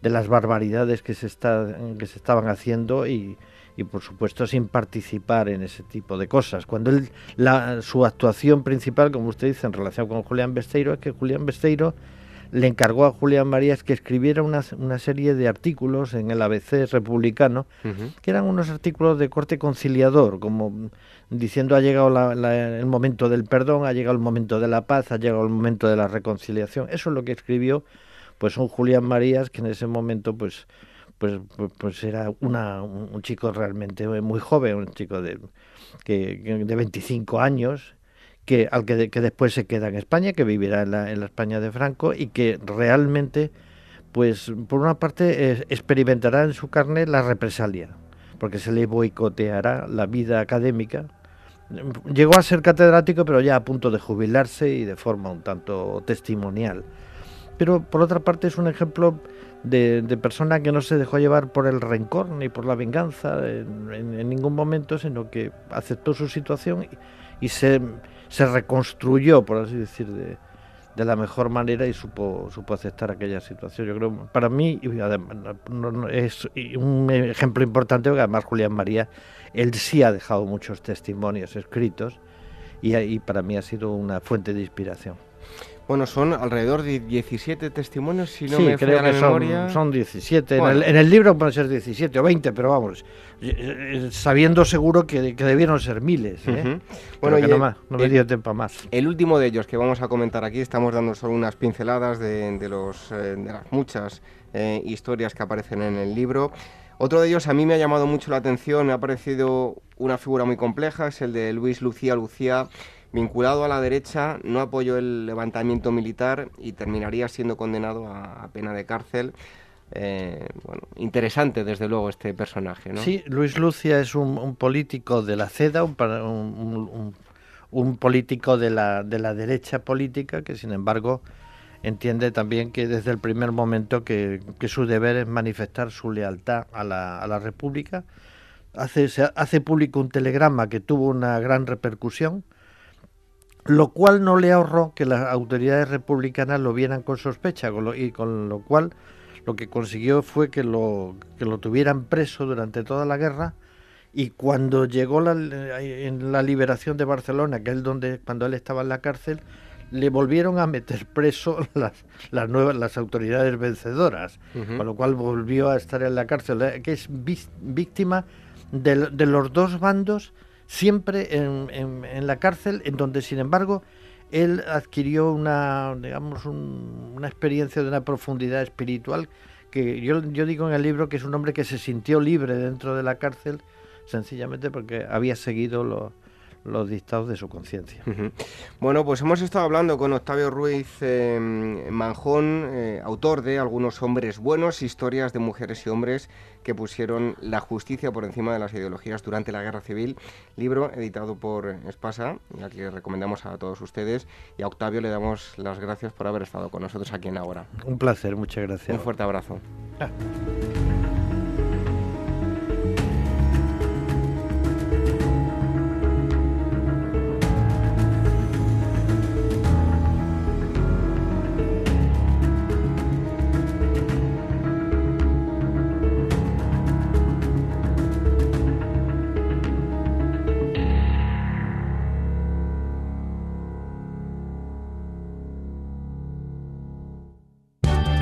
de las barbaridades que se, está, que se estaban haciendo y, y por supuesto sin participar en ese tipo de cosas. Cuando él, la, su actuación principal, como usted dice, en relación con Julián Besteiro, es que Julián Besteiro le encargó a Julián Marías que escribiera una, una serie de artículos en el ABC republicano, que eran unos artículos de corte conciliador, como diciendo ha llegado el momento del perdón, ha llegado el momento de la paz, ha llegado el momento de la reconciliación. Eso es lo que escribió pues un Julián Marías que en ese momento pues pues, pues, pues, era una, un chico realmente muy joven, un chico de, que, de 25 años, que, al que, después se queda en España, que vivirá en la, en la, España de Franco y que realmente, pues por una parte, experimentará en su carne la represalia, porque se le boicoteará la vida académica. Llegó a ser catedrático, pero ya a punto de jubilarse y de forma un tanto testimonial. Pero por otra parte es un ejemplo de, persona que no se dejó llevar por el rencor ni por la venganza en, ningún momento, sino que aceptó su situación y, se, se, reconstruyó, por así decir, de, de, la mejor manera y supo, supo aceptar aquella situación. Yo creo, para mí, es un ejemplo importante, porque además Julián María, él sí ha dejado muchos testimonios escritos y, y para mí ha sido una fuente de inspiración. Bueno, son alrededor de 17 testimonios, si no me creo que son, son 17. En, el, libro pueden ser 17 o 20, pero vamos, eh, eh, sabiendo seguro que, debieron ser miles. ¿eh? Bueno, y no, me dio tiempo más. El último de ellos que vamos a comentar aquí, estamos dando solo unas pinceladas de, los, de las muchas historias que aparecen en el libro. Otro de ellos a mí me ha llamado mucho la atención, me ha parecido una figura muy compleja, es el de Luis Lucía Lucía Vinculado a la derecha, no apoyó el levantamiento militar y terminaría siendo condenado a, pena de cárcel. Eh, bueno, interesante desde luego este personaje. ¿no? Sí, Luis Lucia es un, político de la CEDA, un, un, político de la, de la derecha política que sin embargo entiende también que desde el primer momento que, que su deber es manifestar su lealtad a la, a la República. Se hace público un telegrama que tuvo una gran repercusión lo cual no le ahorró que las autoridades republicanas lo vieran con sospecha y con lo cual lo que consiguió fue que lo, que lo tuvieran preso durante toda la guerra. Y cuando llegó la, en la liberación de Barcelona, que es donde cuando él estaba en la cárcel, le volvieron a meter preso las, las nuevas las autoridades vencedoras, con lo cual volvió a estar en la cárcel, eh, que es víctima de, de los dos bandos siempre en, en, la cárcel, en donde sin embargo él adquirió una, digamos, una experiencia de una profundidad espiritual que yo, yo digo en el libro que es un hombre que se sintió libre dentro de la cárcel sencillamente porque había seguido lo, los dictados de su conciencia. Bueno, pues hemos estado hablando con Octavio Ruiz em, Manjón, eh, autor de Algunos hombres buenos, historias de mujeres y hombres que pusieron la justicia por encima de las ideologías durante la Guerra Civil, libro editado por Espasa, al que recomendamos a todos ustedes, y a Octavio le damos las gracias por haber estado con nosotros aquí en Ahora. Un placer, muchas gracias. Un fuerte abrazo. Ah.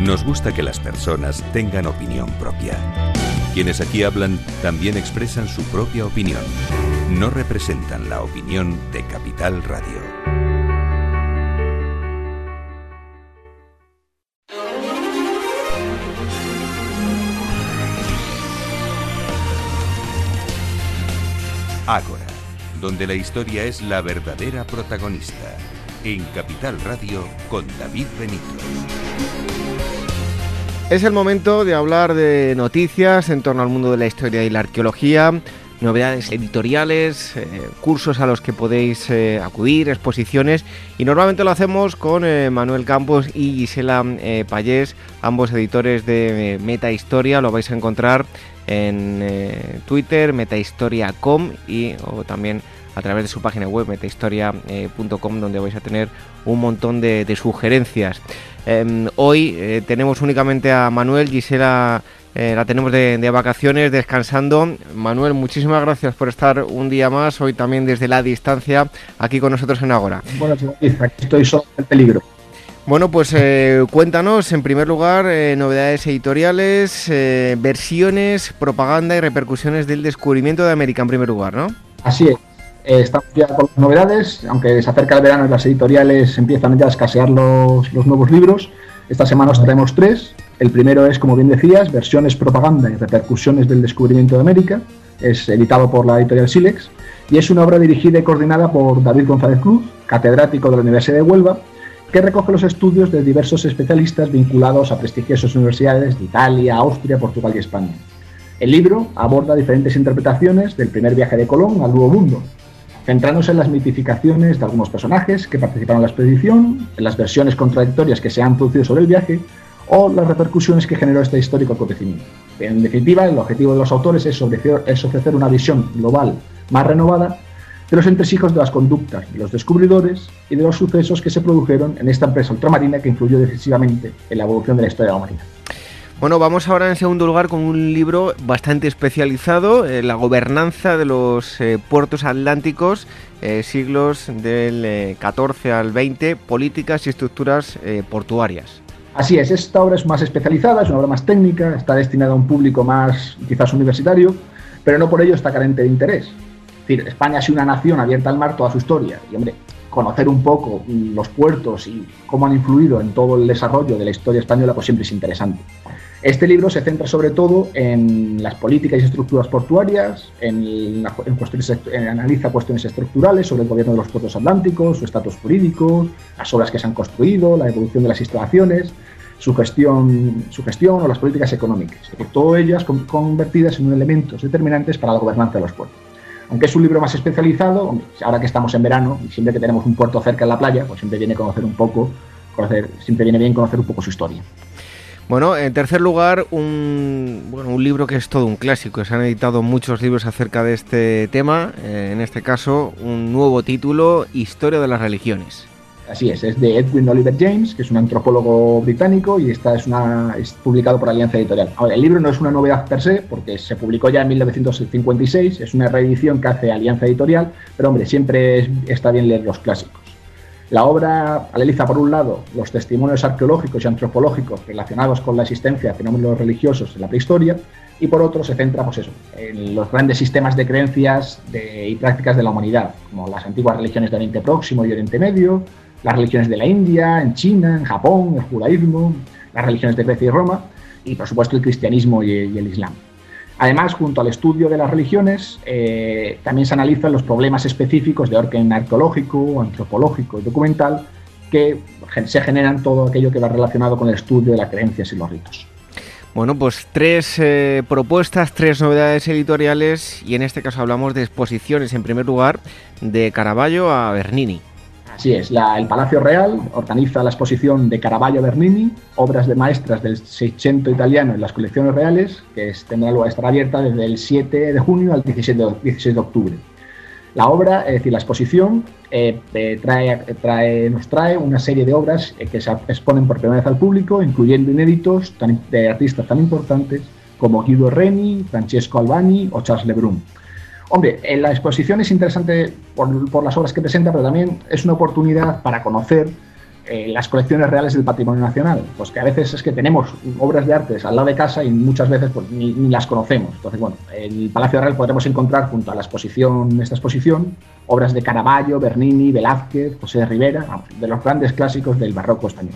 Nos gusta que las personas tengan opinión propia. Quienes aquí hablan también expresan su propia opinión. No representan la opinión de Capital Radio. Ágora, donde la historia es la verdadera protagonista. En Capital Radio con David Benito. Es el momento de hablar de noticias en torno al mundo de la historia y la arqueología, novedades editoriales, eh, cursos a los que podéis eh, acudir, exposiciones y normalmente lo hacemos con eh, Manuel Campos y Gisela Payés, ambos editores de Meta Historia, lo vais a encontrar en Twitter, metahistoria.com y o también a través de su página web metahistoria.com donde vais a tener un montón de, sugerencias. Em, hoy eh, tenemos únicamente a Manuel, Gisela eh, la tenemos de, vacaciones, descansando. Manuel, muchísimas gracias por estar un día más, hoy también desde la distancia, aquí con nosotros en Agora. Bueno, aquí estoy solo en peligro. Bueno, pues eh, cuéntanos, en primer lugar, novedades editoriales, versiones, propaganda y repercusiones del descubrimiento de América, en primer lugar, ¿no? Así es. Eh, estamos ya con las novedades, aunque se acerca el verano y las editoriales empiezan ya a escasear los, nuevos libros. Esta semana os traemos tres. El primero es, como bien decías, versiones propaganda y repercusiones del descubrimiento de América. Es editado por la editorial Silex y es una obra dirigida y coordinada por David González Cruz, catedrático de la Universidad de Huelva, que recoge los estudios de diversos especialistas vinculados a prestigiosas universidades de Italia, Austria, Portugal y España. El libro aborda diferentes interpretaciones del primer viaje de Colón al Nuevo Mundo, centrándose en las mitificaciones de algunos personajes que participaron en la expedición, en las versiones contradictorias que se han producido sobre el viaje o las repercusiones que generó este histórico acontecimiento. En definitiva, el objetivo de los autores es ofrecer, es ofrecer una visión global más renovada de los entresijos de las conductas de los descubridores y de los sucesos que se produjeron en esta empresa ultramarina que influyó decisivamente en la evolución de la historia de la humanidad. Bueno, vamos ahora en segundo lugar con un libro bastante especializado, eh, La gobernanza de los eh, puertos atlánticos, eh, siglos del 14 al 20, políticas y estructuras portuarias. Así es, esta obra es más especializada, es una obra más técnica, está destinada a un público más quizás universitario, pero no por ello está carente de interés. Es decir, España ha sido una nación abierta al mar toda su historia y, hombre, conocer un poco los puertos y cómo han influido en todo el desarrollo de la historia española, pues siempre es interesante. Este libro se centra sobre todo en las políticas y estructuras portuarias, en, analiza cuestiones estructurales sobre el gobierno de los puertos atlánticos, su estatus jurídico, las obras que se han construido, la evolución de las instalaciones, su gestión, su gestión o las políticas económicas, todas ellas convertidas en elementos determinantes para la gobernanza de los puertos. Aunque es un libro más especializado, ahora que estamos en verano y siempre que tenemos un puerto cerca de la playa, pues siempre viene conocer un poco, siempre viene bien conocer un poco su historia. Bueno, en tercer lugar, un, bueno, un libro que es todo un clásico. Se han editado muchos libros acerca de este tema. Eh, en este caso, un nuevo título, Historia de las religiones. Así es, es de Edwin Oliver James, que es un antropólogo británico y esta es, una, es publicado por Alianza Editorial. Ahora, el libro no es una novedad per se, porque se publicó ya en 1956, es una reedición que hace Alianza Editorial, pero hombre, siempre está bien leer los clásicos. La obra analiza, por un lado, los testimonios arqueológicos y antropológicos relacionados con la existencia de fenómenos religiosos en la prehistoria, y por otro se centra pues eso, en los grandes sistemas de creencias y prácticas de la humanidad, como las antiguas religiones de Oriente Próximo y Oriente Medio, las religiones de la India, en China, en Japón, el judaísmo, las religiones de Grecia y Roma, y por supuesto el cristianismo y el Islam. Además, junto al estudio de las religiones, eh, también se analizan los problemas específicos de orden arqueológico, antropológico y documental que se generan todo aquello que va relacionado con el estudio de las creencias y los ritos. Bueno, pues tres eh, propuestas, tres novedades editoriales y en este caso hablamos de exposiciones en primer lugar de Caravaggio a Bernini. Así es, el Palacio Real organiza la exposición de Caravaggio Bernini, obras de maestras del Seicento italiano en las colecciones reales, que es, tendrá lugar, estará abierta desde el 7 de junio al 16 de, octubre. La obra, es decir, la exposición, eh, eh, trae, nos trae una serie de obras eh, que se exponen por primera vez al público, incluyendo inéditos de artistas tan importantes como Guido Reni, Francesco Albani o Charles Lebrun. Hombre, en la exposición es interesante por, las obras que presenta, pero también es una oportunidad para conocer eh, las colecciones reales del patrimonio nacional. Pues que a veces es que tenemos obras de arte al lado de casa y muchas veces pues, ni, las conocemos. Entonces, bueno, en el Palacio Real podremos encontrar junto a la exposición, esta exposición, obras de Caravaggio, Bernini, Velázquez, José de Rivera, de los grandes clásicos del barroco español.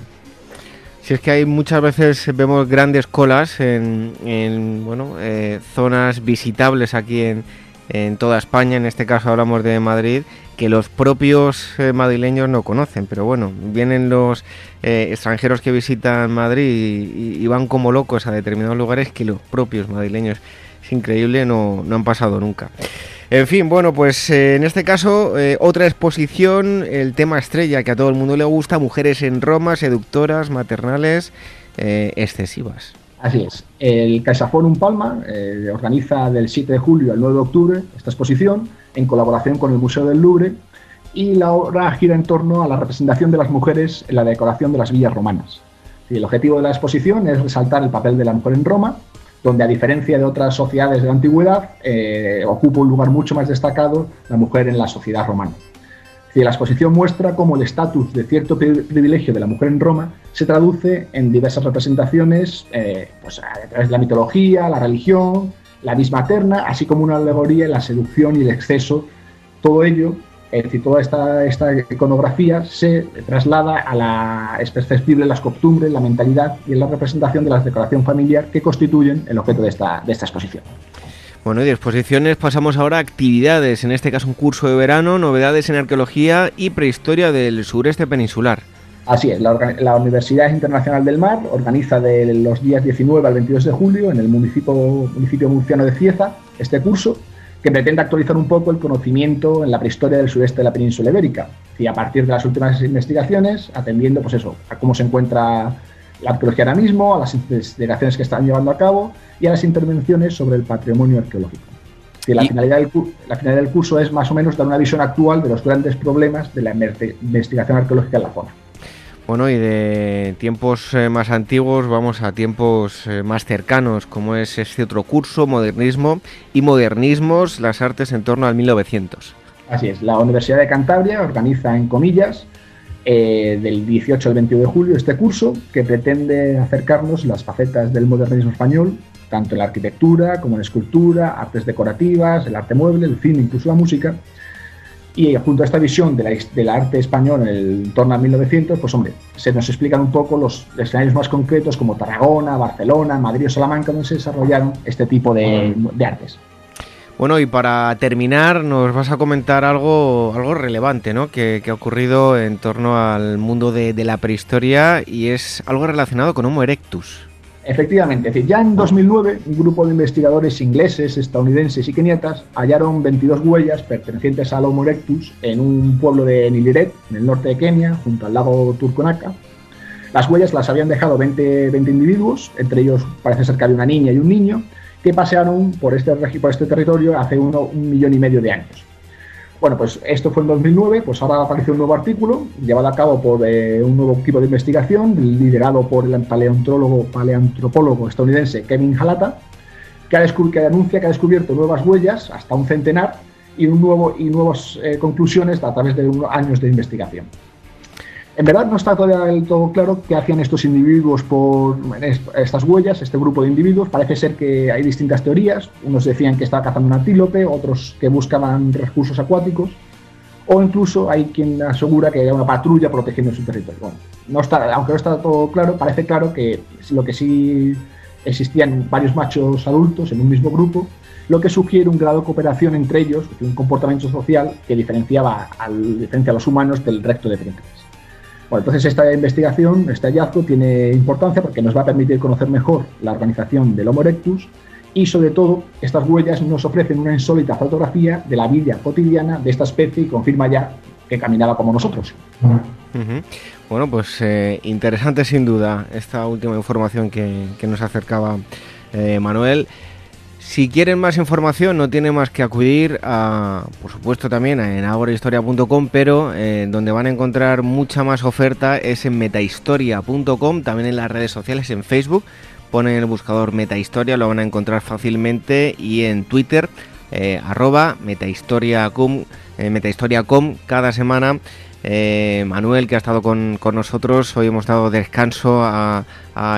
Si es que hay muchas veces vemos grandes colas en, bueno, eh, zonas visitables aquí en, en toda España, en este caso hablamos de Madrid, que los propios eh, madrileños no conocen. Pero bueno, vienen los eh, extranjeros que visitan Madrid y, van como locos a determinados lugares que los propios madrileños, es increíble, no, no han pasado nunca. En fin, bueno, pues eh, en este caso otra exposición, el tema estrella que a todo el mundo le gusta, mujeres en Roma, seductoras, maternales, excesivas. Así es. El CaixaForum Palma eh, organiza del 7 de julio al 9 de octubre esta exposición en colaboración con el Museo del Louvre y la obra gira en torno a la representación de las mujeres en la decoración de las villas romanas. el objetivo de la exposición es resaltar el papel de la mujer en Roma, donde a diferencia de otras sociedades de la antigüedad, eh, ocupa un lugar mucho más destacado la mujer en la sociedad romana la exposición muestra cómo el estatus de cierto privilegio de la mujer en Roma se traduce en diversas representaciones eh, pues, a través de la mitología, la religión, la misma eterna, así como una alegoría en la seducción y el exceso. Todo ello, es decir, toda esta, esta iconografía se traslada a la, es perceptible en las costumbres, la mentalidad y en la representación de la decoración familiar que constituyen el objeto de esta, de esta exposición. Bueno, y de exposiciones pasamos ahora a actividades, en este caso un curso de verano, novedades en arqueología y prehistoria del sureste peninsular. Así es, la, Universidad Internacional del Mar organiza de los días 19 al 22 de julio en el municipio, municipio murciano de Cieza este curso que pretende actualizar un poco el conocimiento en la prehistoria del sureste de la península ibérica y a partir de las últimas investigaciones, atendiendo pues eso, a cómo se encuentra la arqueología ahora mismo, a las investigaciones que están llevando a cabo y a las intervenciones sobre el patrimonio arqueológico. la, finalidad del, la finalidad del curso es más o menos dar una visión actual de los grandes problemas de la investigación arqueológica en la zona. Bueno, y de tiempos eh, más antiguos vamos a tiempos eh, más cercanos, como es este otro curso, Modernismo y Modernismos, las artes en torno al 1900. Así es, la Universidad de Cantabria organiza, en comillas, eh, del 18 al 21 de julio este curso que pretende acercarnos las facetas del modernismo español, tanto en la arquitectura como en la escultura, artes decorativas, el arte mueble, el cine, incluso la música. Y junto a esta visión de la, del arte español en el torno a 1900, pues hombre, se nos explican un poco los escenarios más concretos como Tarragona, Barcelona, Madrid o Salamanca, donde se desarrollaron este tipo de artes. Bueno, y para terminar, nos vas a comentar algo, algo relevante, ¿no? Que, ha ocurrido en torno al mundo de, la prehistoria y es algo relacionado con Homo erectus. Efectivamente, ya en 2009 un grupo de investigadores ingleses, estadounidenses y keniatas hallaron 22 huellas pertenecientes al Homo erectus en un pueblo de Niliret, en el norte de Kenia, junto al lago Turconaca. Las huellas las habían dejado 20, 20 individuos, entre ellos parece ser que había una niña y un niño, que pasearon por este, por este territorio hace un millón y medio de años. Bueno, pues esto fue en 2009, pues ahora aparece un nuevo artículo llevado a cabo por eh, un nuevo equipo de investigación liderado por el paleontólogo, paleantropólogo estadounidense Kevin Halata, que, ha que anuncia que ha descubierto nuevas huellas, hasta un centenar, y, un nuevo, y nuevas eh, conclusiones a través de unos años de investigación. En verdad no está todavía del todo claro qué hacían estos individuos por estas huellas, este grupo de individuos. Parece ser que hay distintas teorías. Unos decían que estaba cazando un antílope, otros que buscaban recursos acuáticos, o incluso hay quien asegura que había una patrulla protegiendo su territorio. Bueno, no está, aunque no está todo claro, parece claro que lo que sí existían varios machos adultos en un mismo grupo, lo que sugiere un grado de cooperación entre ellos, un comportamiento social que diferenciaba al, diferencia a los humanos del resto de primates. Bueno, entonces esta investigación, este hallazgo tiene importancia porque nos va a permitir conocer mejor la organización del Homo erectus y sobre todo estas huellas nos ofrecen una insólita fotografía de la vida cotidiana de esta especie y confirma ya que caminaba como nosotros. Bueno, pues eh, interesante sin duda esta última información que, nos acercaba eh, Manuel. Si quieren más información no tienen más que acudir a, por supuesto también en agorahistoria.com, pero eh, donde van a encontrar mucha más oferta es en metahistoria.com, también en las redes sociales, en Facebook, ponen el buscador metahistoria, lo van a encontrar fácilmente y en Twitter, eh, arroba metahistoriacom, eh, metahistoriacom, cada semana eh, Manuel, que ha estado con, nosotros. Hoy hemos dado descanso a,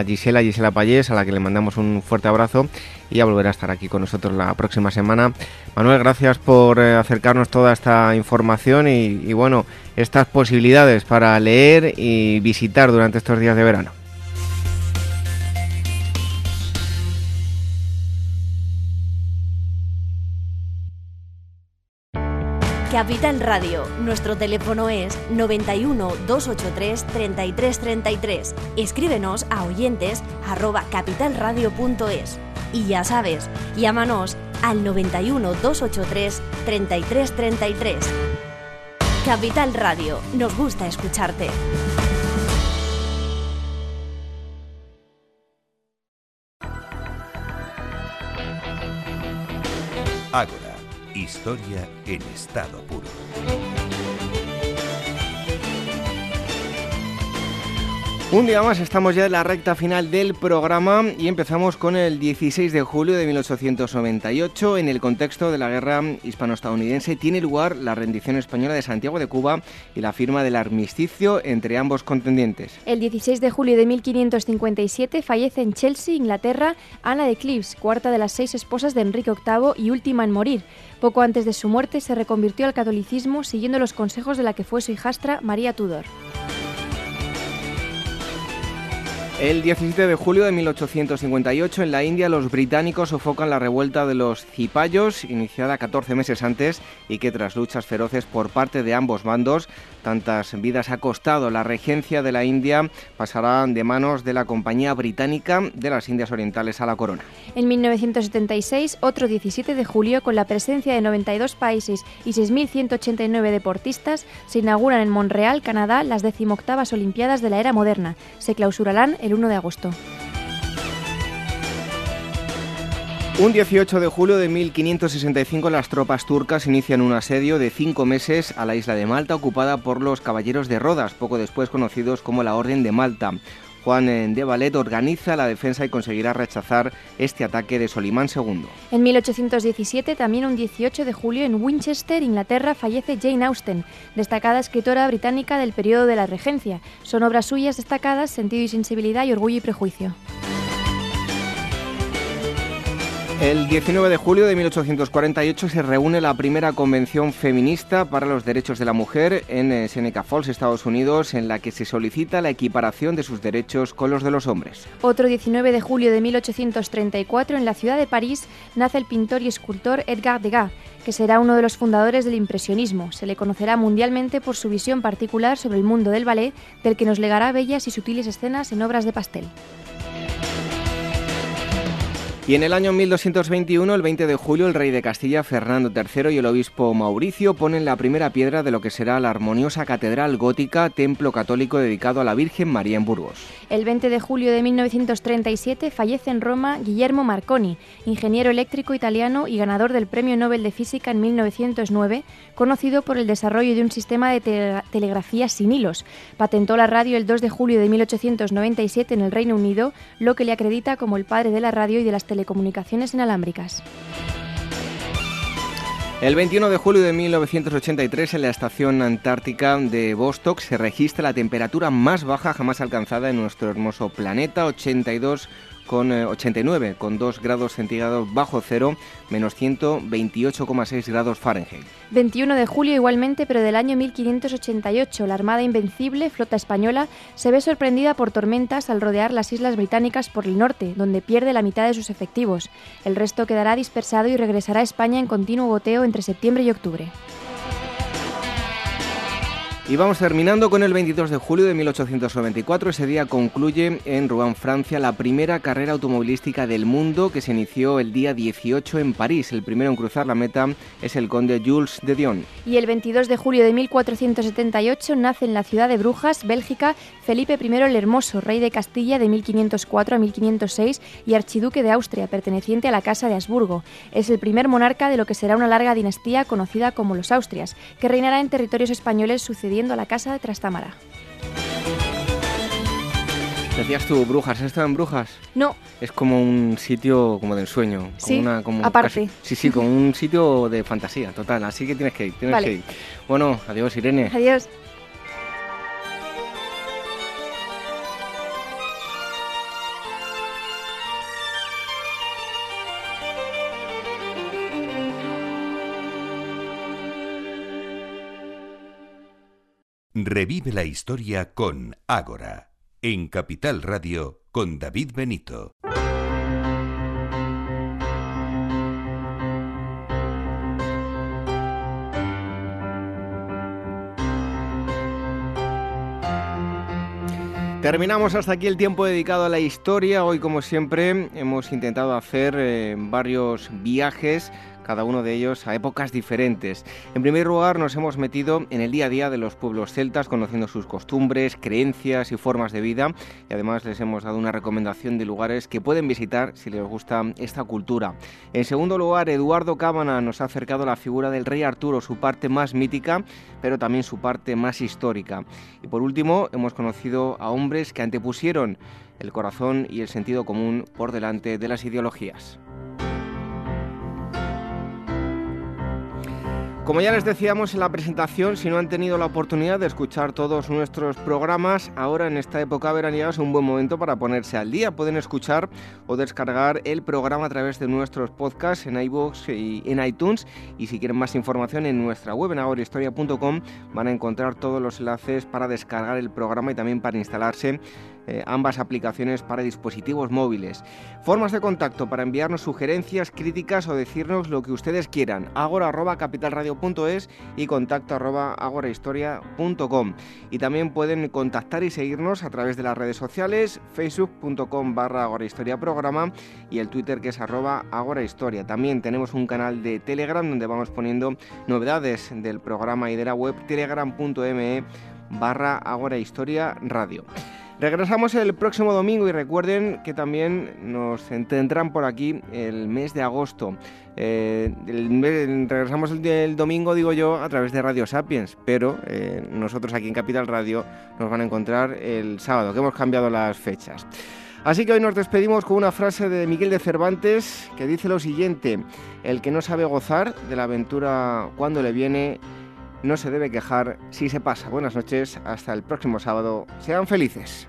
Gisela, Gisela Payés, a la que le mandamos un fuerte abrazo y ya volverá a estar aquí con nosotros la próxima semana. Manuel, gracias por eh, acercarnos toda esta información y bueno, estas posibilidades para leer y visitar durante estos días de verano. Capital Radio. Nuestro teléfono es 91 283 3333. Escríbenos a oyentes arroba capitalradio.es. Y ya sabes, llámanos al 91 283 3333. Capital Radio. Nos gusta escucharte. Ágora, historia en estado puro. Un día más estamos ya en la recta final del programa y empezamos con el 16 de julio de 1898. En el contexto de la guerra hispano-estadounidense tiene lugar la rendición española de Santiago de Cuba y la firma del armisticio entre ambos contendientes. El 16 de julio de 1557 fallece en Chelsea, Inglaterra, Ana de Cleves, cuarta de las seis esposas de Enrique VIII y última en morir. Poco antes de su muerte se reconvirtió al catolicismo siguiendo los consejos de la que fue su hijastra María Tudor. El 17 de julio de 1858 en la India los británicos sofocan la revuelta de los cipayos, iniciada 14 meses antes y que tras luchas feroces por parte de ambos bandos, tantas vidas ha costado la regencia de la India, pasará de manos de la Compañía Británica de las Indias Orientales a la Corona. En 1976, otro 17 de julio, con la presencia de 92 países y 6.189 deportistas, se inauguran en Montreal, Canadá, las decimoctavas Olimpiadas de la era moderna. Se clausurarán el 1 de agosto. Un 18 de julio de 1565 las tropas turcas inician un asedio de cinco meses a la isla de Malta ocupada por los caballeros de Rodas, poco después conocidos como la Orden de Malta. Juan de Valet organiza la defensa y conseguirá rechazar este ataque de Solimán II. En 1817, también un 18 de julio, en Winchester, Inglaterra, fallece Jane Austen, destacada escritora británica del periodo de la Regencia. Son obras suyas destacadas Sentido y sensibilidad y Orgullo y prejuicio. El 19 de julio de 1848 se reúne la primera convención feminista para los derechos de la mujer en eh, Seneca Falls, Estados Unidos, en la que se solicita la equiparación de sus derechos con los de los hombres. Otro 19 de julio de 1834 en la ciudad de París nace el pintor y escultor Edgar Degas, que será uno de los fundadores del impresionismo. Se le conocerá mundialmente por su visión particular sobre el mundo del ballet, del que nos legará bellas y sutiles escenas en obras de pastel. Y en el año 1221, el 20 de julio, el rey de Castilla, Fernando III, y el obispo Mauricio ponen la primera piedra de lo que será la armoniosa catedral gótica, templo católico dedicado a la Virgen María en Burgos. El 20 de julio de 1937 fallece en Roma Guillermo Marconi, ingeniero eléctrico italiano y ganador del Premio Nobel de Física en 1909, conocido por el desarrollo de un sistema de te telegrafía sin hilos. Patentó la radio el 2 de julio de 1897 en el Reino Unido, lo que le acredita como el padre de la radio y de las telecomunicaciones inalámbricas. El 21 de julio de 1983 en la estación antártica de Vostok se registra la temperatura más baja jamás alcanzada en nuestro hermoso planeta, 82 con 89, eh, con 2 grados centígrados bajo cero, menos 128,6 grados Fahrenheit. 21 de julio igualmente, pero del año 1588, la Armada Invencible, flota española, se ve sorprendida por tormentas al rodear las islas británicas por el norte, donde pierde la mitad de sus efectivos. El resto quedará dispersado y regresará a España en continuo goteo entre septiembre y octubre. Y vamos terminando con el 22 de julio de 1894. Ese día concluye en Rouen, Francia, la primera carrera automovilística del mundo que se inició el día 18 en París. El primero en cruzar la meta es el conde Jules de Dion. Y el 22 de julio de 1478 nace en la ciudad de Brujas, Bélgica, Felipe I el Hermoso, rey de Castilla de 1504 a 1506 y archiduque de Austria, perteneciente a la Casa de Habsburgo. Es el primer monarca de lo que será una larga dinastía conocida como los Austrias, que reinará en territorios españoles sucediendo a la casa de Trastámara. Decías tú, Brujas, ¿has estado en Brujas? No. Es como un sitio como de ensueño. Sí, una, como aparte. sí, sí, como un sitio de fantasía, total. Así que tienes que ir, tienes Vale. que ir. Bueno, adiós, Irene. Adiós. Revive la historia con Ágora, en Capital Radio con David Benito. Terminamos hasta aquí el tiempo dedicado a la historia. Hoy, como siempre, hemos intentado hacer eh, varios viajes cada uno de ellos a épocas diferentes. En primer lugar, nos hemos metido en el día a día de los pueblos celtas, conociendo sus costumbres, creencias y formas de vida, y además les hemos dado una recomendación de lugares que pueden visitar si les gusta esta cultura. En segundo lugar, Eduardo Cábana nos ha acercado la figura del rey Arturo, su parte más mítica, pero también su parte más histórica. Y por último, hemos conocido a hombres que antepusieron el corazón y el sentido común por delante de las ideologías. Como ya les decíamos en la presentación, si no han tenido la oportunidad de escuchar todos nuestros programas, ahora en esta época veraniega es un buen momento para ponerse al día. Pueden escuchar o descargar el programa a través de nuestros podcasts en iVoox y en iTunes. Y si quieren más información en nuestra web en agorahistoria.com van a encontrar todos los enlaces para descargar el programa y también para instalarse eh, ambas aplicaciones para dispositivos móviles. Formas de contacto para enviarnos sugerencias, críticas o decirnos lo que ustedes quieran. agora.capitalradio.es y contacto agorahistoria.com. Y también pueden contactar y seguirnos a través de las redes sociales, facebook.com barra programa y el Twitter que es arroba agorahistoria. También tenemos un canal de Telegram donde vamos poniendo novedades del programa y de la web telegram.me barra agorahistoria radio. Regresamos el próximo domingo y recuerden que también nos tendrán por aquí el mes de agosto. Eh, regresamos el, domingo, digo yo, a través de Radio Sapiens, pero eh, nosotros aquí en Capital Radio nos van a encontrar el sábado, que hemos cambiado las fechas. Así que hoy nos despedimos con una frase de Miguel de Cervantes que dice lo siguiente, el que no sabe gozar de la aventura cuando le viene, no se debe quejar si se pasa. Buenas noches, hasta el próximo sábado. Sean felices.